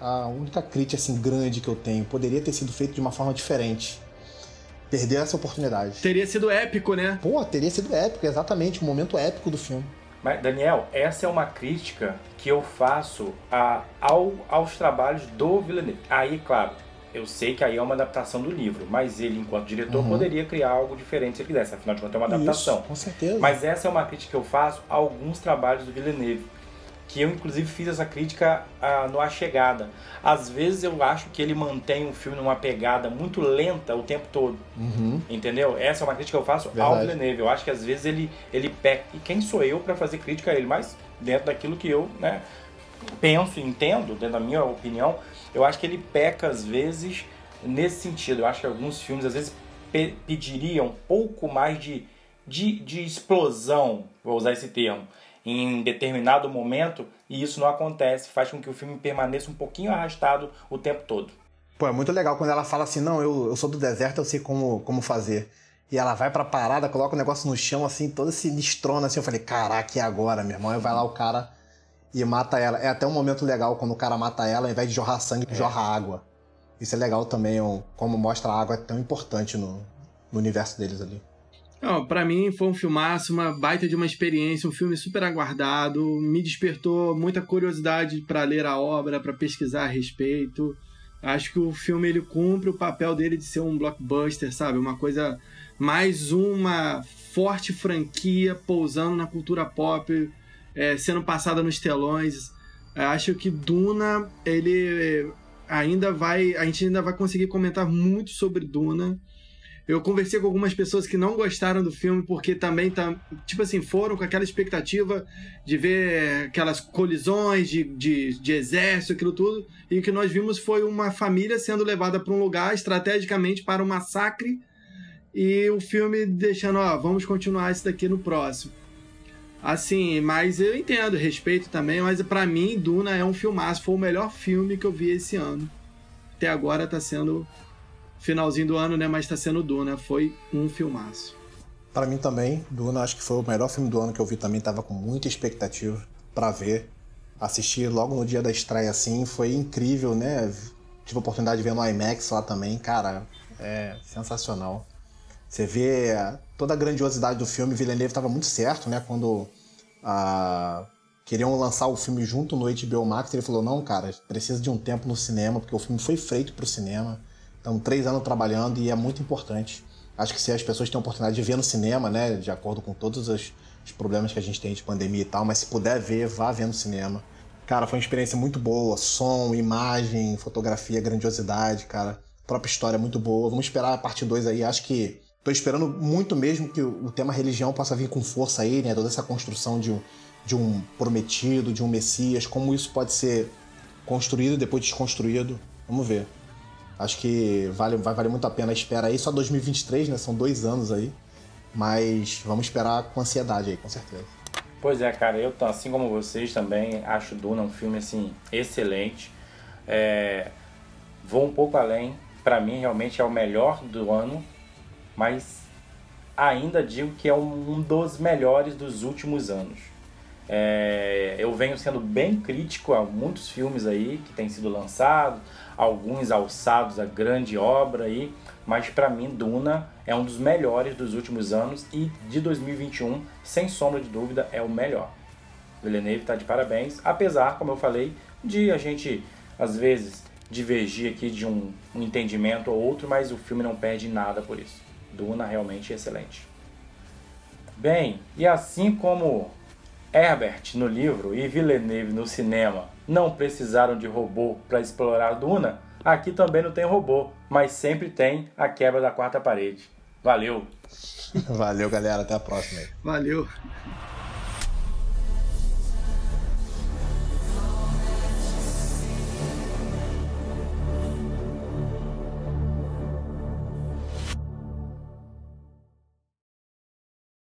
a única crítica assim, grande que eu tenho. Poderia ter sido feito de uma forma diferente. Perder essa oportunidade. Teria sido épico, né? Pô, teria sido épico, exatamente. Um momento épico do filme. Mas, Daniel, essa é uma crítica que eu faço a, ao, aos trabalhos do Villeneuve. Aí, claro, eu sei que aí é uma adaptação do livro, mas ele, enquanto diretor, uhum. poderia criar algo diferente se ele quisesse. Afinal de contas, é uma adaptação. Isso, com certeza. Mas essa é uma crítica que eu faço a alguns trabalhos do Villeneuve. Que eu, inclusive, fiz essa crítica ah, no A Chegada. Às vezes eu acho que ele mantém o filme numa pegada muito lenta o tempo todo. Uhum. Entendeu? Essa é uma crítica que eu faço Verdade. ao Villeneuve. Eu acho que às vezes ele, ele peca. E quem sou eu para fazer crítica a ele? Mas dentro daquilo que eu né, penso e entendo, dentro da minha opinião, eu acho que ele peca às vezes nesse sentido. Eu acho que alguns filmes às vezes pe pediriam um pouco mais de, de, de explosão, vou usar esse termo, em determinado momento e isso não acontece, faz com que o filme permaneça um pouquinho arrastado o tempo todo. Pô, é muito legal quando ela fala assim: não, eu, eu sou do deserto, eu sei como, como fazer. E ela vai pra parada, coloca o negócio no chão, assim, todo esse listrona, assim. Eu falei, caraca, e agora, meu irmão? E vai lá o cara e mata ela. É até um momento legal quando o cara mata ela, ao invés de jorrar sangue, é. jorra água. Isso é legal também, como mostra a água é tão importante no, no universo deles ali. Pra mim foi um filmaço, uma baita de uma experiência, um filme super aguardado, me despertou muita curiosidade para ler a obra, para pesquisar a respeito. Acho que o filme ele cumpre o papel dele de ser um blockbuster, sabe? Uma coisa mais uma forte franquia pousando na cultura pop, é, sendo passada nos telões. Acho que Duna ele ainda vai. A gente ainda vai conseguir comentar muito sobre Duna. Eu conversei com algumas pessoas que não gostaram do filme porque também tá, tipo assim, foram com aquela expectativa de ver aquelas colisões de, de, de exército, aquilo tudo, e o que nós vimos foi uma família sendo levada para um lugar estrategicamente para um massacre e o filme deixando, ó, vamos continuar isso daqui no próximo. Assim, mas eu entendo, respeito também, mas para mim Duna é um filmaço, foi o melhor filme que eu vi esse ano. Até agora tá sendo finalzinho do ano, né, mas tá sendo Duna, foi um filmaço. Para mim também, Duna acho que foi o melhor filme do ano que eu vi também, tava com muita expectativa para ver. Assistir logo no dia da estreia assim, foi incrível, né? Tive a oportunidade de ver no IMAX lá também, cara, é sensacional. Você vê toda a grandiosidade do filme, Villeneuve estava muito certo, né? Quando queriam lançar o filme junto no HBO Max, ele falou: não, cara, precisa de um tempo no cinema, porque o filme foi feito para o cinema. Então, três anos trabalhando e é muito importante. Acho que se as pessoas têm a oportunidade de ver no cinema, né, de acordo com todos os, os problemas que a gente tem de pandemia e tal, mas se puder ver, vá ver no cinema. Cara, foi uma experiência muito boa. Som, imagem, fotografia, grandiosidade, cara. Própria história muito boa. Vamos esperar a parte 2 aí. Acho que Tô esperando muito mesmo que o tema religião possa vir com força aí, né? Toda essa construção de um, de um prometido, de um Messias, como isso pode ser construído e depois desconstruído. Vamos ver. Acho que vale, vai valer muito a pena a espera aí. Só 2023, né? São dois anos aí. Mas vamos esperar com ansiedade aí, com certeza. Pois é, cara, eu assim como vocês também acho Duna um filme assim excelente. É... Vou um pouco além. Para mim, realmente é o melhor do ano mas ainda digo que é um dos melhores dos últimos anos. É, eu venho sendo bem crítico a muitos filmes aí que têm sido lançados, alguns alçados a grande obra aí, mas para mim Duna é um dos melhores dos últimos anos e de 2021, sem sombra de dúvida, é o melhor. Villeneuve está de parabéns, apesar, como eu falei, de a gente às vezes divergir aqui de um, um entendimento ou outro, mas o filme não perde nada por isso. Duna realmente excelente. Bem, e assim como Herbert no livro e Villeneuve no cinema não precisaram de robô para explorar Duna, aqui também não tem robô, mas sempre tem a quebra da quarta parede. Valeu! Valeu, galera. Até a próxima. Valeu!